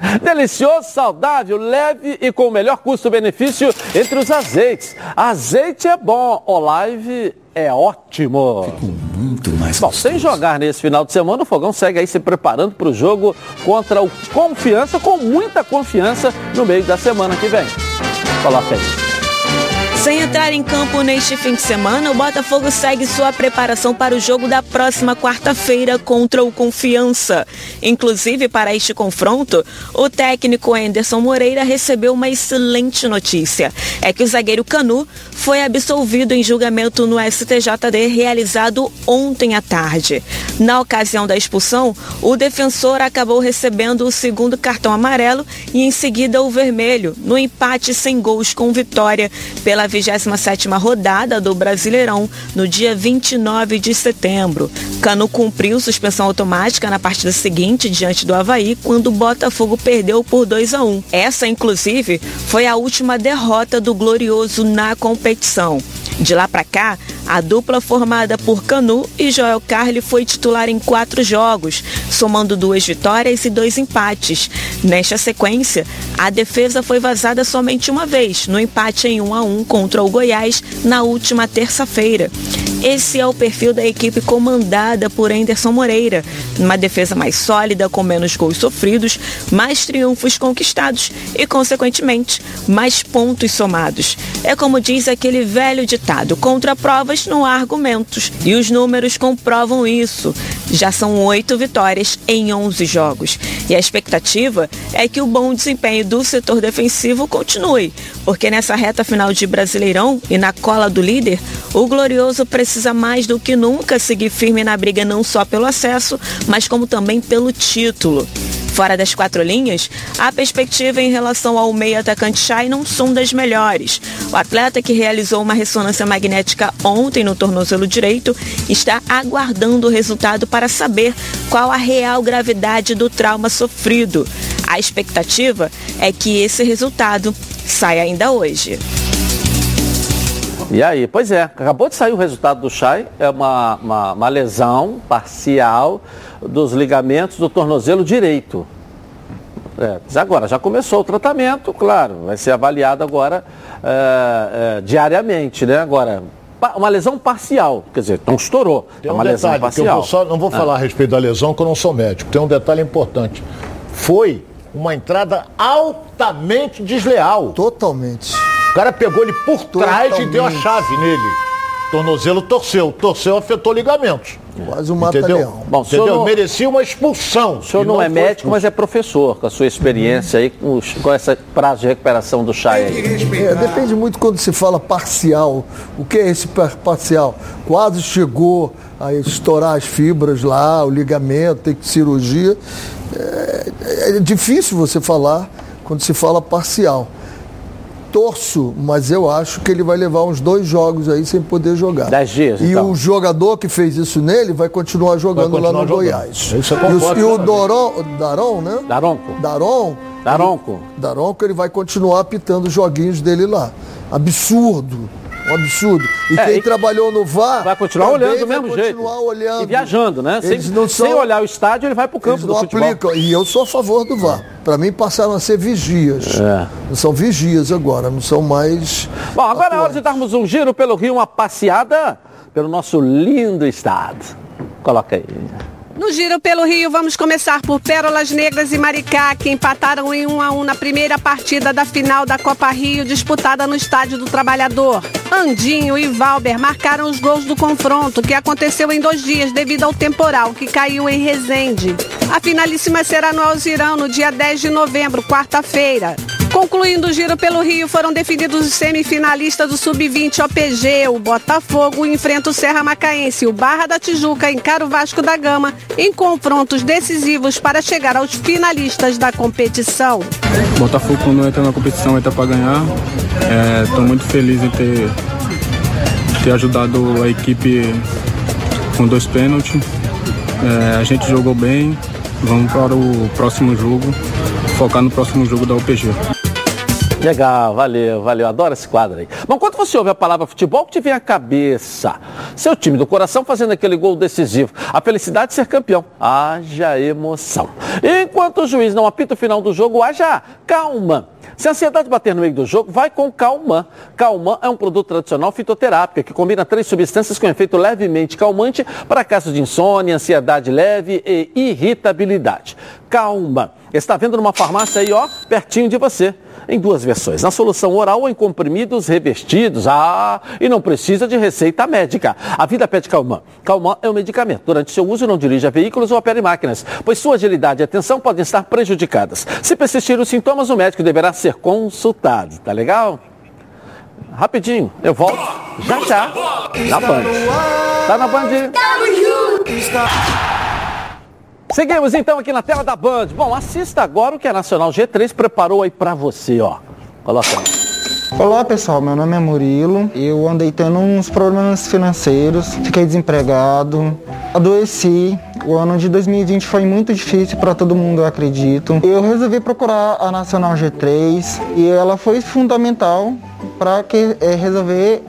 [laughs] Delicioso, saudável, leve e com o melhor custo-benefício entre os azeites. Azeite é bom, Olive é ótimo. Muito mais Bom, sem jogar nesse final de semana, o Fogão segue aí se preparando para o jogo contra o Confiança, com muita confiança no meio da semana que vem. Coloca aí. Sem entrar em campo neste fim de semana, o Botafogo segue sua preparação para o jogo da próxima quarta-feira contra o Confiança. Inclusive, para este confronto, o técnico Anderson Moreira recebeu uma excelente notícia. É que o zagueiro Canu foi absolvido em julgamento no STJD realizado ontem à tarde. Na ocasião da expulsão, o defensor acabou recebendo o segundo cartão amarelo e em seguida o vermelho, no empate sem gols com vitória pela 27ª rodada do Brasileirão, no dia 29 de setembro. Cano cumpriu suspensão automática na partida seguinte diante do Havaí, quando o Botafogo perdeu por 2 a 1. Essa, inclusive, foi a última derrota do Glorioso na competição. De lá para cá, a dupla formada por Canu e Joel Carli foi titular em quatro jogos, somando duas vitórias e dois empates. Nesta sequência, a defesa foi vazada somente uma vez, no empate em 1 a 1 contra o Goiás na última terça-feira. Esse é o perfil da equipe comandada por Anderson Moreira. Uma defesa mais sólida, com menos gols sofridos, mais triunfos conquistados e, consequentemente, mais pontos somados. É como diz aquele velho ditado: contra provas não há argumentos. E os números comprovam isso. Já são oito vitórias em 11 jogos. E a expectativa é que o bom desempenho do setor defensivo continue, porque nessa reta final de Brasileirão e na cola do líder, o Glorioso precisa mais do que nunca seguir firme na briga não só pelo acesso, mas como também pelo título. Fora das quatro linhas, a perspectiva em relação ao meio atacante Chay não são das melhores. O atleta que realizou uma ressonância magnética ontem no tornozelo direito está aguardando o resultado para saber qual a real gravidade do trauma sofrido. A expectativa é que esse resultado saia ainda hoje. E aí? Pois é, acabou de sair o resultado do Chay, é uma, uma, uma lesão parcial dos ligamentos do tornozelo direito. É, agora, já começou o tratamento, claro, vai ser avaliado agora é, é, diariamente, né? Agora, uma lesão parcial, quer dizer, não estourou, Tem é um uma lesão detalhe, que eu parcial. vou só, não vou Ah. falar a respeito da lesão, que eu não sou médico. Tem um detalhe importante. Foi uma entrada altamente desleal. Totalmente. O cara pegou ele por trás e deu a Totalmente. chave nele. Tornozelo torceu. Torceu, afetou ligamentos. Quase um Entendeu? mata-leão. Bom, o senhor Entendeu? não- Merecia uma expulsão. O senhor E não, é médico, expulso. mas é professor, com a sua experiência aí, com, os- com esse prazo de recuperação do Chay aí. É, depende muito quando se fala parcial. O que é esse par- parcial? Quase chegou a estourar as fibras lá, o ligamento, tem que cirurgia. É, é difícil você falar quando se fala parcial. Torço, mas eu acho que ele vai levar uns dois jogos aí sem poder jogar. Dez dias, E então. o jogador que fez isso nele vai continuar jogando Vai lá no continuar jogando. Goiás. Isso eu e o, e o. Doron, Daron, né? Daronco. Daron, Daronco. Daronco, ele vai continuar apitando os joguinhos dele lá. Absurdo. Um absurdo. E É, quem e- trabalhou no VAR. Vai continuar olhando do mesmo jeito. continuar olhando. E viajando, né? Sem, Eles não são, sem olhar o estádio, ele vai pro campo eles do não futebol. aplicam. E eu sou a favor do VAR. Para mim passaram a ser vigias. É. Não são vigias agora, não são mais. Bom, agora é hora de darmos um giro pelo Rio, uma passeada pelo nosso lindo estado. Coloca aí. No giro pelo Rio, vamos começar por Pérolas Negras e Maricá, que empataram em 1 a 1 na primeira partida da final da Copa Rio, disputada no Estádio do Trabalhador. Andinho e Valber marcaram os gols do confronto, que aconteceu em dois dias devido ao temporal que caiu em Resende. A finalíssima será no Alzirão no dia 10 de novembro, quarta-feira. Concluindo o giro pelo Rio, foram definidos os semifinalistas do Sub-20 OPG. O Botafogo enfrenta o Serra Macaense. O Barra da Tijuca encara o Vasco da Gama em confrontos decisivos para chegar aos finalistas da competição. Botafogo quando entra na competição entra para ganhar. Estou muito feliz em ter, ter ajudado a equipe com dois pênaltis. É, a gente jogou bem. Vamos para o próximo jogo, focar no próximo jogo da UPG. Legal, valeu, valeu. Adoro esse quadro aí. Bom, quando você ouve a palavra futebol, o que te vem à cabeça? Seu time do coração fazendo aquele gol decisivo. A felicidade de ser campeão. Haja emoção. Enquanto o juiz não apita o final do jogo, haja calma. Se a ansiedade bater no meio do jogo, vai com Calman. Calman é um produto tradicional fitoterápico que combina três substâncias com efeito levemente calmante para casos de insônia, ansiedade leve e irritabilidade. Calman. Está vendo numa farmácia aí, ó, pertinho de você. Em duas versões, na solução oral ou em comprimidos revestidos. Ah, e não precisa de receita médica. A vida pede Calman. Calman é um medicamento. Durante seu uso, não dirija veículos ou opere máquinas, pois sua agilidade e atenção podem estar prejudicadas. Se persistir os sintomas, o médico deverá ser consultado. Tá legal? Rapidinho, eu volto já já na Band. Tá na Band? Seguimos então aqui na tela da Band. Bom, assista agora o que a Nacional G3 preparou aí pra você, ó. Coloca aí. Olá pessoal, meu nome é Murilo. Eu andei tendo uns problemas financeiros, fiquei desempregado, adoeci. O ano de 2020 foi muito difícil para todo mundo, eu acredito. Eu resolvi procurar a Nacional G3 e ela foi fundamental para que é, resolver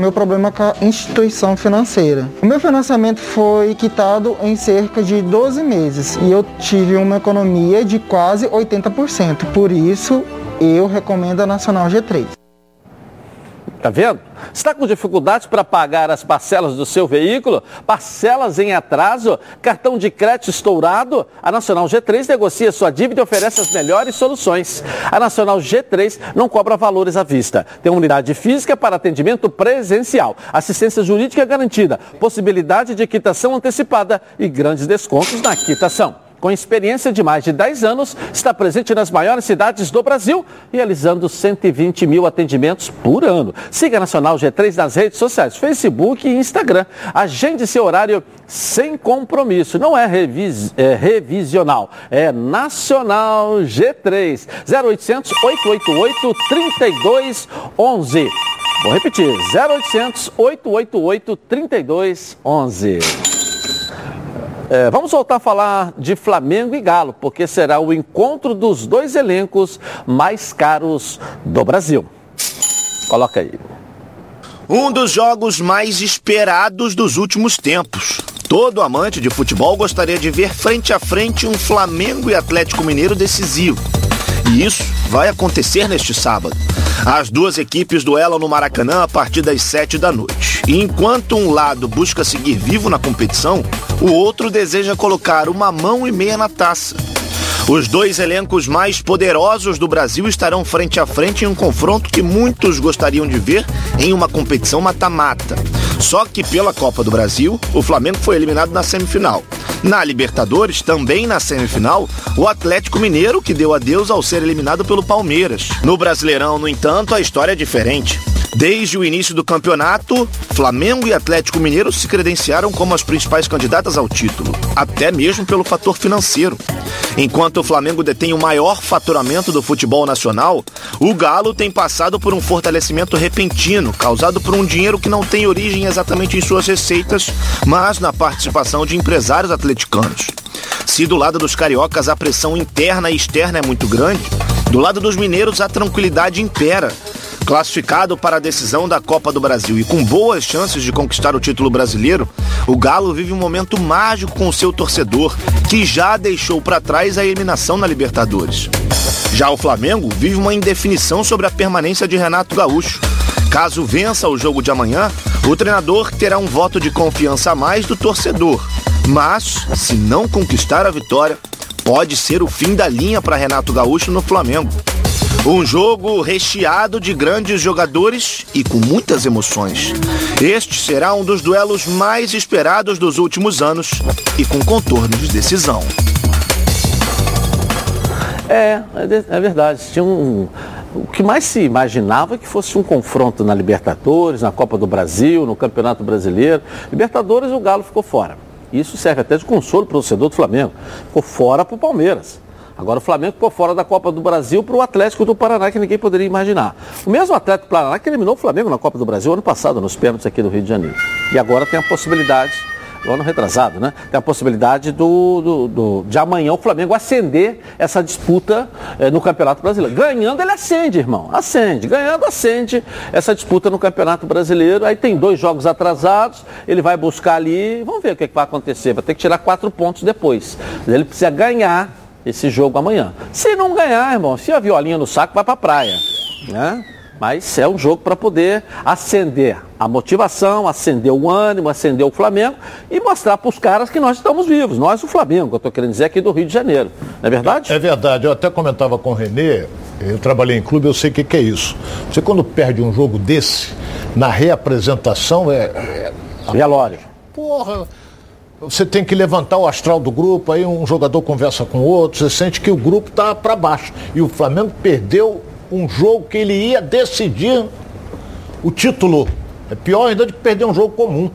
meu problema com a instituição financeira. O meu financiamento foi quitado em cerca de 12 meses e eu tive uma economia de quase 80%. Por isso, eu recomendo a Nacional G3. Tá vendo? Está com dificuldades para pagar as parcelas do seu veículo? Parcelas em atraso? Cartão de crédito estourado? A Nacional G3 negocia sua dívida e oferece as melhores soluções. A Nacional G3 não cobra valores à vista. Tem unidade física para atendimento presencial, assistência jurídica garantida, possibilidade de quitação antecipada e grandes descontos na quitação com experiência de mais de 10 anos, está presente nas maiores cidades do Brasil, realizando 120 mil atendimentos por ano. Siga a Nacional G3 nas redes sociais, Facebook e Instagram. Agende seu horário sem compromisso. Não é, revis, é revisional, é Nacional G3. 0800 888 3211. Vou repetir, 0800 888 3211. É, vamos voltar a falar de Flamengo e Galo, porque será o encontro dos dois elencos mais caros do Brasil. Coloca aí. Um dos jogos mais esperados dos últimos tempos. Todo amante de futebol gostaria de ver frente a frente um Flamengo e Atlético Mineiro decisivo. E isso vai acontecer neste sábado. As duas equipes duelam no Maracanã a partir das sete da noite. E enquanto um lado busca seguir vivo na competição, o outro deseja colocar uma mão e meia na taça. Os dois elencos mais poderosos do Brasil estarão frente a frente em um confronto que muitos gostariam de ver em uma competição mata-mata. Só que pela Copa do Brasil, o Flamengo foi eliminado na semifinal. Na Libertadores, também na semifinal, o Atlético Mineiro que deu adeus ao ser eliminado pelo Palmeiras. No Brasileirão, no entanto, a história é diferente. Desde o início do campeonato, Flamengo e Atlético Mineiro se credenciaram como as principais candidatas ao título, até mesmo pelo fator financeiro. Enquanto o Flamengo detém o maior faturamento do futebol nacional, o Galo tem passado por um fortalecimento repentino, causado por um dinheiro que não tem origem exatamente em suas receitas, mas na participação de empresários atleticanos. Se do lado dos cariocas a pressão interna e externa é muito grande, do lado dos mineiros a tranquilidade impera. Classificado para a decisão da Copa do Brasil e com boas chances de conquistar o título brasileiro, o Galo vive um momento mágico com o seu torcedor, que já deixou para trás a eliminação na Libertadores. Já o Flamengo vive uma indefinição sobre a permanência de Renato Gaúcho. Caso vença o jogo de amanhã, o treinador terá um voto de confiança a mais do torcedor. Mas, se não conquistar a vitória, pode ser o fim da linha para Renato Gaúcho no Flamengo. Um jogo recheado de grandes jogadores e com muitas emoções. Este será um dos duelos mais esperados dos últimos anos e com contornos de decisão. É, é verdade. Tinha um, o que mais se imaginava é que fosse um confronto na Libertadores, na Copa do Brasil, no Campeonato Brasileiro. Libertadores, o Galo ficou fora. Isso serve até de consolo para o torcedor do Flamengo. Ficou fora para o Palmeiras. Agora o Flamengo ficou fora da Copa do Brasil para o Atlético do Paraná, que ninguém poderia imaginar. O mesmo Atlético do Paraná que eliminou o Flamengo na Copa do Brasil ano passado, nos pênaltis aqui do Rio de Janeiro. E agora tem a possibilidade ano retrasado, né? Tem a possibilidade do, do, do, de amanhã o Flamengo acender essa disputa eh, no Campeonato Brasileiro. Ganhando, ele acende, irmão. Acende. Ganhando, acende essa disputa no Campeonato Brasileiro. Aí tem dois jogos atrasados, ele vai buscar ali. Vamos ver o que, é que vai acontecer. Vai ter que tirar quatro pontos depois. Ele precisa ganhar esse jogo amanhã. Se não ganhar, irmão, se a violinha no saco, vai para a praia. Né? Mas é um jogo para poder acender a motivação, acender o ânimo, acender o Flamengo e mostrar para os caras que nós estamos vivos. Nós, o Flamengo, eu estou querendo dizer aqui do Rio de Janeiro. Não é verdade? É, é verdade. Eu até comentava com o Renê, eu trabalhei em clube, eu sei o que, que, é isso. Você quando perde um jogo desse, na reapresentação é. é... Velório. Porra você tem que levantar o astral do grupo, aí um jogador conversa com o outro, você sente que o grupo está para baixo. E o Flamengo perdeu um jogo que ele ia decidir o título. É pior ainda do que perder um jogo comum.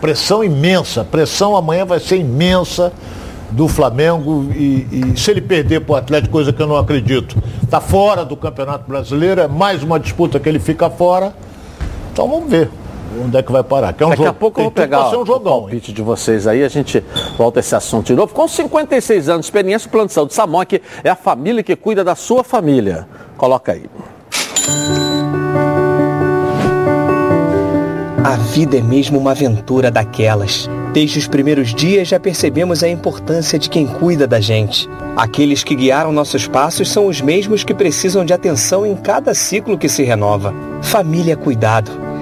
Pressão imensa, pressão amanhã vai ser imensa do Flamengo e, e se ele perder para o Atlético, coisa que eu não acredito, está fora do Campeonato Brasileiro, é mais uma disputa que ele fica fora. Então vamos ver onde é que vai parar. Que é um Daqui jogo, a pouco eu vou pegar um jogão, o palpite de vocês aí, a gente volta esse assunto de novo. Com 56 anos de experiência, o Plano de Saúde Samok é a família que cuida da sua família. Coloca aí. A vida é mesmo uma aventura daquelas. Desde os primeiros dias já percebemos a importância de quem cuida da gente. Aqueles que guiaram nossos passos são os mesmos que precisam de atenção em cada ciclo que se renova. Família é cuidado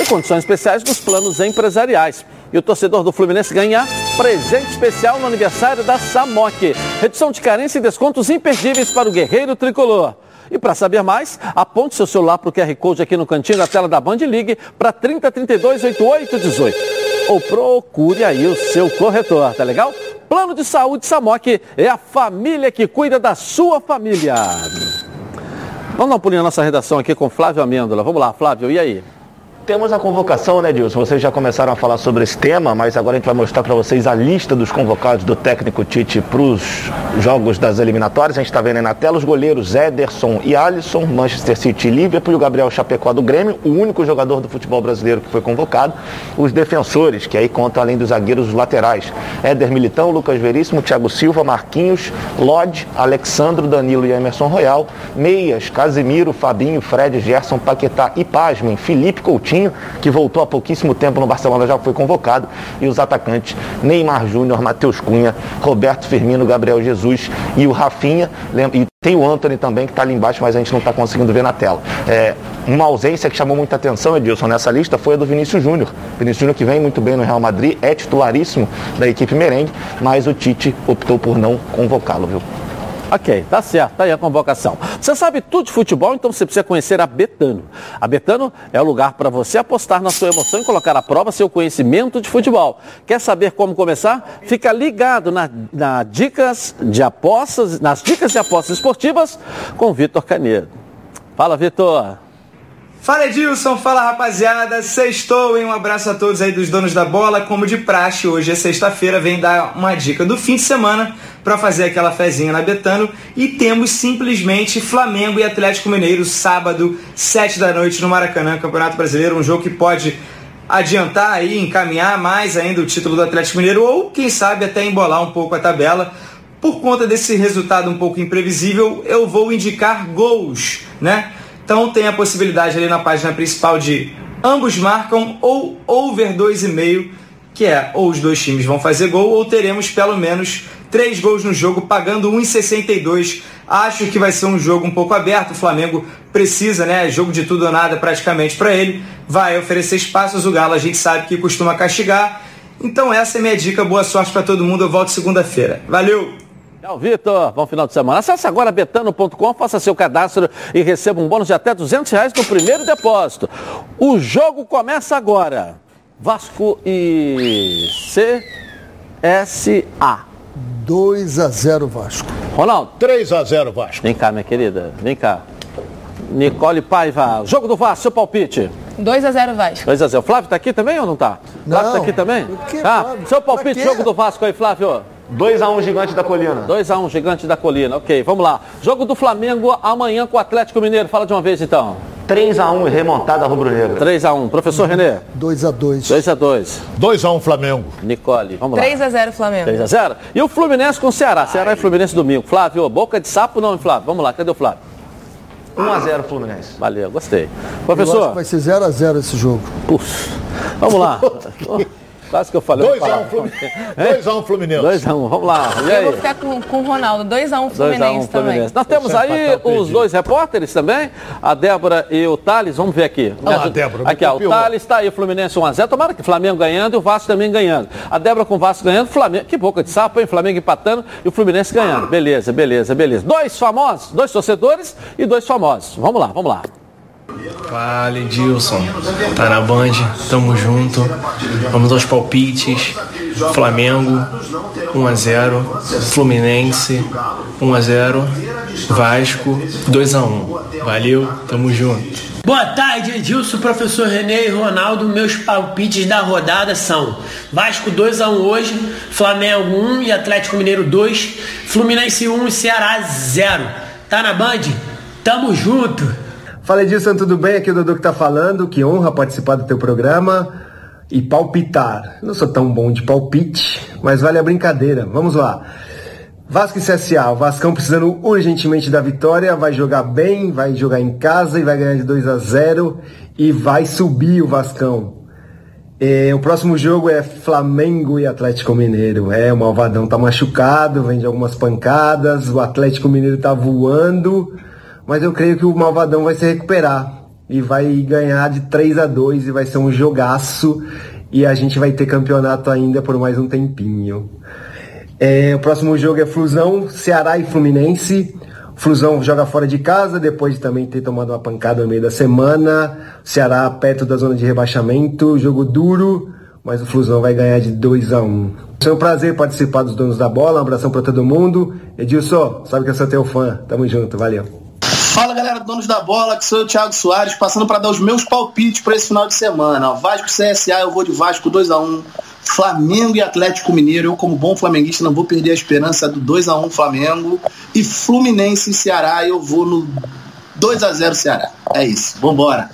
e condições especiais dos planos empresariais. E o torcedor do Fluminense ganha presente especial no aniversário da Samok. Redução de carência e descontos imperdíveis para o guerreiro tricolor. E para saber mais, aponte seu celular para o QR Code aqui no cantinho da tela da Band ligue para 3032 8818. Ou procure aí o seu corretor, tá legal? Plano de Saúde Samok é a família que cuida da sua família. Vamos dar um pulinho na nossa redação aqui com Flávio Amêndola. Vamos lá, Flávio, e aí? Temos a convocação, né, Dilson? Vocês já começaram a falar sobre esse tema, mas agora a gente vai mostrar para vocês a lista dos convocados do técnico Tite para os jogos das eliminatórias. A gente está vendo aí na tela os goleiros Ederson e Alisson, Manchester City e Liverpool, o Gabriel Chapecó do Grêmio, o único jogador do futebol brasileiro que foi convocado. Os defensores, que aí contam além dos zagueiros os laterais. Éder Militão, Lucas Veríssimo, Thiago Silva, Marquinhos, Lodge, Alexandro, Danilo e Emerson Royal. Meias, Casimiro, Fabinho, Fred, Gerson, Paquetá e Pasmem, Felipe Coutinho que voltou há pouquíssimo tempo no Barcelona, já foi convocado, e os atacantes Neymar Júnior, Matheus Cunha, Roberto Firmino, Gabriel Jesus e o Rafinha. E tem o Anthony também, que está ali embaixo, mas a gente não está conseguindo ver na tela. É, uma ausência que chamou muita atenção, Edilson, nessa lista foi a do Vinícius Júnior. Vinícius Júnior que vem muito bem no Real Madrid, é titularíssimo da equipe merengue, mas o Tite optou por não convocá-lo, viu? Ok, tá certo, tá aí a convocação. Você sabe tudo de futebol, então você precisa conhecer a Betano. A Betano é o lugar para você apostar na sua emoção e colocar à prova seu conhecimento de futebol. Quer saber como começar? Fica ligado na, na dicas de apostas, nas dicas de apostas esportivas com Vitor Canedo. Fala, Vitor. Fala Edilson, fala rapaziada, sextou, hein? Um abraço a todos aí dos donos da bola. Como de praxe, hoje é sexta-feira, vem dar uma dica do fim de semana para fazer aquela fezinha na Betano. E temos simplesmente Flamengo e Atlético Mineiro, sábado, 7 da noite no Maracanã, Campeonato Brasileiro, um jogo que pode adiantar aí, encaminhar mais ainda o título do Atlético Mineiro ou quem sabe até embolar um pouco a tabela. Por conta desse resultado um pouco imprevisível, eu vou indicar gols, né? Então tem a possibilidade ali na página principal de ambos marcam ou over 2,5, que é ou os dois times vão fazer gol ou teremos pelo menos três gols no jogo, pagando 1,62. Acho que vai ser um jogo um pouco aberto. O Flamengo precisa, né? Jogo de tudo ou nada praticamente para ele. Vai oferecer espaços. O Galo a gente sabe que costuma castigar. Então essa é minha dica. Boa sorte para todo mundo. Eu volto segunda-feira. Valeu! Tchau, Vitor. Bom final de semana. Acesse agora betano.com, faça seu cadastro e receba um bônus de até 200 reais no primeiro depósito. O jogo começa agora. Vasco e CSA. 2 a 0 Vasco. Ronaldo. 3 a 0 Vasco. Vem cá, minha querida. Vem cá. Nicole Paiva. Jogo do Vasco, seu palpite. 2 a 0 Vasco. 2 a 0. Flávio tá aqui também ou não tá? Não. Flávio tá aqui também? Que, ah, Flávio? seu palpite, jogo do Vasco aí, Flávio. 2x1 Gigante da Colina. 2x1, Gigante da Colina. Ok, vamos lá. Jogo do Flamengo amanhã com o Atlético Mineiro. Fala de uma vez então. 3x1 remontada rubro-negra. 3x1. Professor Renê. 2 a 2 2x2. 2x1 Flamengo. Nicole, vamos lá. 3 a 0 Flamengo. 3x0. E o Fluminense com o Ceará. Ceará e Fluminense domingo. Flávio, boca de sapo não, hein, Flávio? Vamos lá, cadê o Flávio? 1x0 Fluminense. Valeu, gostei. Eu acho Professor, que vai ser 0 a 0 esse jogo. puf, vamos lá. [laughs] Quase que eu falei. 2x1 [laughs] Fluminense. 2x1 Fluminense. 2x1, vamos lá. E Eu vou aí? ficar com, com o Ronaldo. 2x1 2x1 Fluminense também. Fluminense. Nós temos aí os dois repórteres também, a Débora e o Thales. Vamos ver aqui. Lá, ajuda. Débora, Aqui, ó, o. Thales está aí, Fluminense 1x0. Tomara que o Flamengo ganhando e o Vasco também ganhando. A Débora com o Vasco ganhando, Flamengo. Que boca de sapo, hein? Flamengo empatando e o Fluminense ganhando. Beleza, beleza, beleza. Dois famosos, dois torcedores e dois famosos. Vamos lá, vamos lá. Fala Edilson, tá na Band, tamo junto. Vamos aos palpites. Flamengo 1 a 0, Fluminense 1 a 0, Vasco 2 a 1. Valeu, tamo junto. Boa tarde, Edilson, professor Renê e Ronaldo. Meus palpites da rodada são Vasco 2x1 hoje, Flamengo 1 e Atlético Mineiro 2, Fluminense 1 e Ceará 0. Tá na Band? Tamo junto! Fala Edilson, tudo bem? Aqui é o Dodô que tá falando. Que honra participar do teu programa e palpitar. Eu não sou tão bom de palpite, mas vale a brincadeira. Vamos lá. Vasco e CSA. O Vascão precisando urgentemente da vitória. Vai jogar bem, vai jogar em casa e vai ganhar de 2 a 0 e vai subir o Vascão. É, o próximo jogo é Flamengo e Atlético Mineiro. É, o Malvadão tá machucado, vem de algumas pancadas, o Atlético Mineiro tá voando, mas eu creio que o Malvadão vai se recuperar e vai ganhar de 3 a 2 e vai ser um jogaço e a gente vai ter campeonato ainda por mais um tempinho. É, o próximo jogo é Flusão, Ceará e Fluminense. Flusão joga fora de casa, depois de também ter tomado uma pancada no meio da semana. Ceará perto da zona de rebaixamento, jogo duro, mas o Flusão vai ganhar de 2 a 1 Foi um prazer participar dos donos da bola, um abração para todo mundo. Edilson, sabe que eu sou teu fã. Tamo junto, valeu. Fala galera, donos da bola, que sou o Thiago Soares, passando para dar os meus palpites para esse final de semana. Vasco CSA, eu vou de Vasco 2x1. Flamengo e Atlético Mineiro, eu como bom flamenguista não vou perder a esperança do 2x1 Flamengo. E Fluminense e Ceará, eu vou no 2x0 Ceará. É isso, vambora.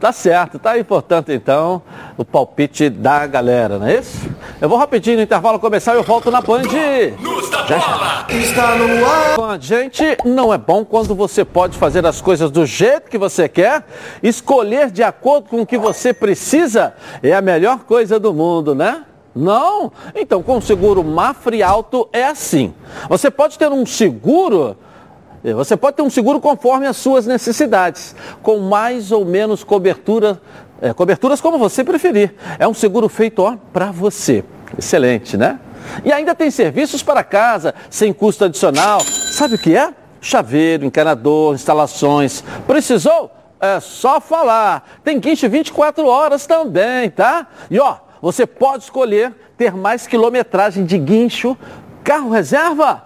Tá certo, tá aí, portanto, então, o palpite da galera, não é isso? Eu vou rapidinho no intervalo começar e eu volto na Band. Já, já. Está no ar. Gente, não é bom quando você pode fazer as coisas do jeito que você quer, escolher de acordo com o que você precisa, é a melhor coisa do mundo, né? Não? Então, com o seguro Mafre Alto é assim. Você pode ter um seguro você pode ter um seguro conforme as suas necessidades, com mais ou menos cobertura, é, coberturas como você preferir. É um seguro feito para você. Excelente, né? E ainda tem serviços para casa, sem custo adicional. Sabe o que é? Chaveiro, encanador, instalações. Precisou? É só falar. Tem guincho 24 horas também, tá? E ó, você pode escolher ter mais quilometragem de guincho. Carro reserva?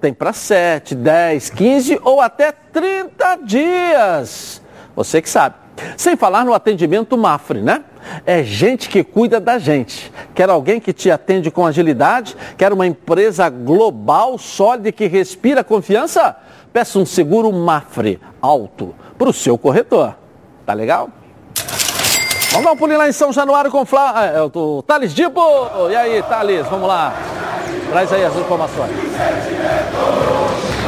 Tem para 7, 10, 15 ou até 30 dias. Você que sabe. Sem falar no atendimento Mafre, né? É gente que cuida da gente. Quer alguém que te atende com agilidade? Quer uma empresa global, sólida que respira confiança? Peça um seguro Mafre alto para o seu corretor. Tá legal? Vamos dar um pulinho lá em São Januário com Flá... é, o Thales Dibo. E aí, Thales, vamos lá. Traz aí as informações.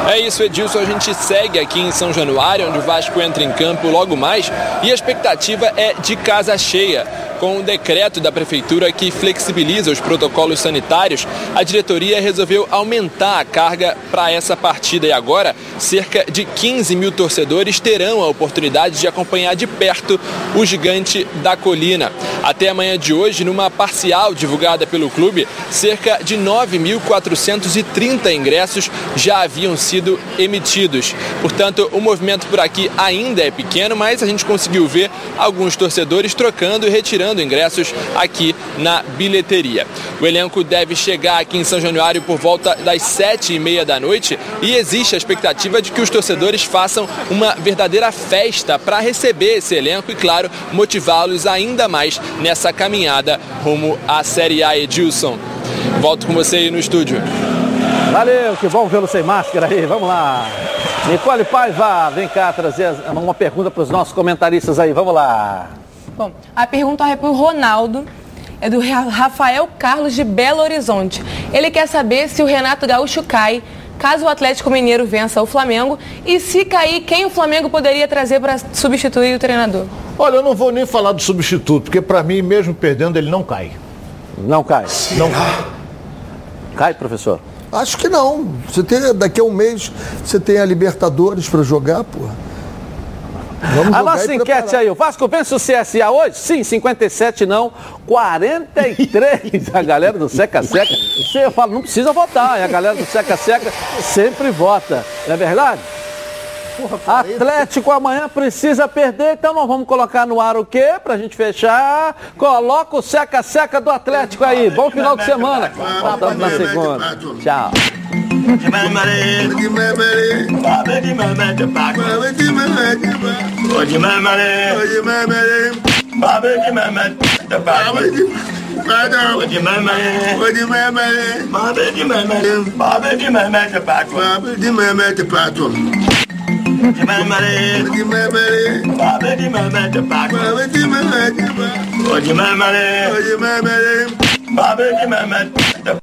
É isso, Edilson. A gente segue aqui em São Januário, onde o Vasco entra em campo logo mais. E a expectativa é de casa cheia. Com o decreto da Prefeitura que flexibiliza os protocolos sanitários, a diretoria resolveu aumentar a carga para essa partida. E agora, cerca de 15 mil torcedores terão a oportunidade de acompanhar de perto o gigante da colina. Até amanhã de hoje, numa parcial divulgada pelo clube, cerca de 9.430 ingressos já haviam sido emitidos. Portanto, o movimento por aqui ainda é pequeno, mas a gente conseguiu ver alguns torcedores trocando e retirando ingressos aqui na bilheteria. O elenco deve chegar aqui em São Januário por volta das sete e meia da noite e existe a expectativa de que os torcedores façam uma verdadeira festa para receber esse elenco e, claro, motivá-los ainda mais nessa caminhada rumo à Série A Edilson. Volto com você aí no estúdio. Valeu, que bom vê-lo sem máscara aí. Vamos lá. Nicole Paiva, vem cá trazer uma pergunta para os nossos comentaristas aí. Vamos lá. Bom, a pergunta é para o Ronaldo. É do Rafael Carlos de Belo Horizonte. Ele quer saber se o Renato Gaúcho cai caso o Atlético Mineiro vença o Flamengo e se cair, quem o Flamengo poderia trazer para substituir o treinador? Olha, eu não vou nem falar do substituto, porque para mim, mesmo perdendo, ele não cai. Não cai. Não cai. Cai, professor? Acho que não. Você tem, daqui a um mês você tem a Libertadores para jogar, porra. Vamos a nossa enquete aí, o Vasco vence o CSA hoje? Sim, 57 não, 43. A galera do Seca Seca, você fala, não precisa votar, a galera do Seca Seca sempre vota, não é verdade? Porra, Atlético amanhã precisa perder, então nós vamos colocar no ar o quê? Pra gente fechar. Coloca o seca-seca do Atlético aí. Bom final de semana. Voltamos na segunda. Tchau. Mamare, mamare, mamare, mamare, mamare, mamare, mamare, mamare, mamare, mamare, mamare, Mother, would you mamma? Would you mamma? Mother, you mamma. Baba, you mamma to patro. Baba, you mamma to patro. You mamma, you mamma. Baba, you mamma to patro. Baba, you mamma. Would you mamma? Would you mamma? Baba, you mamma to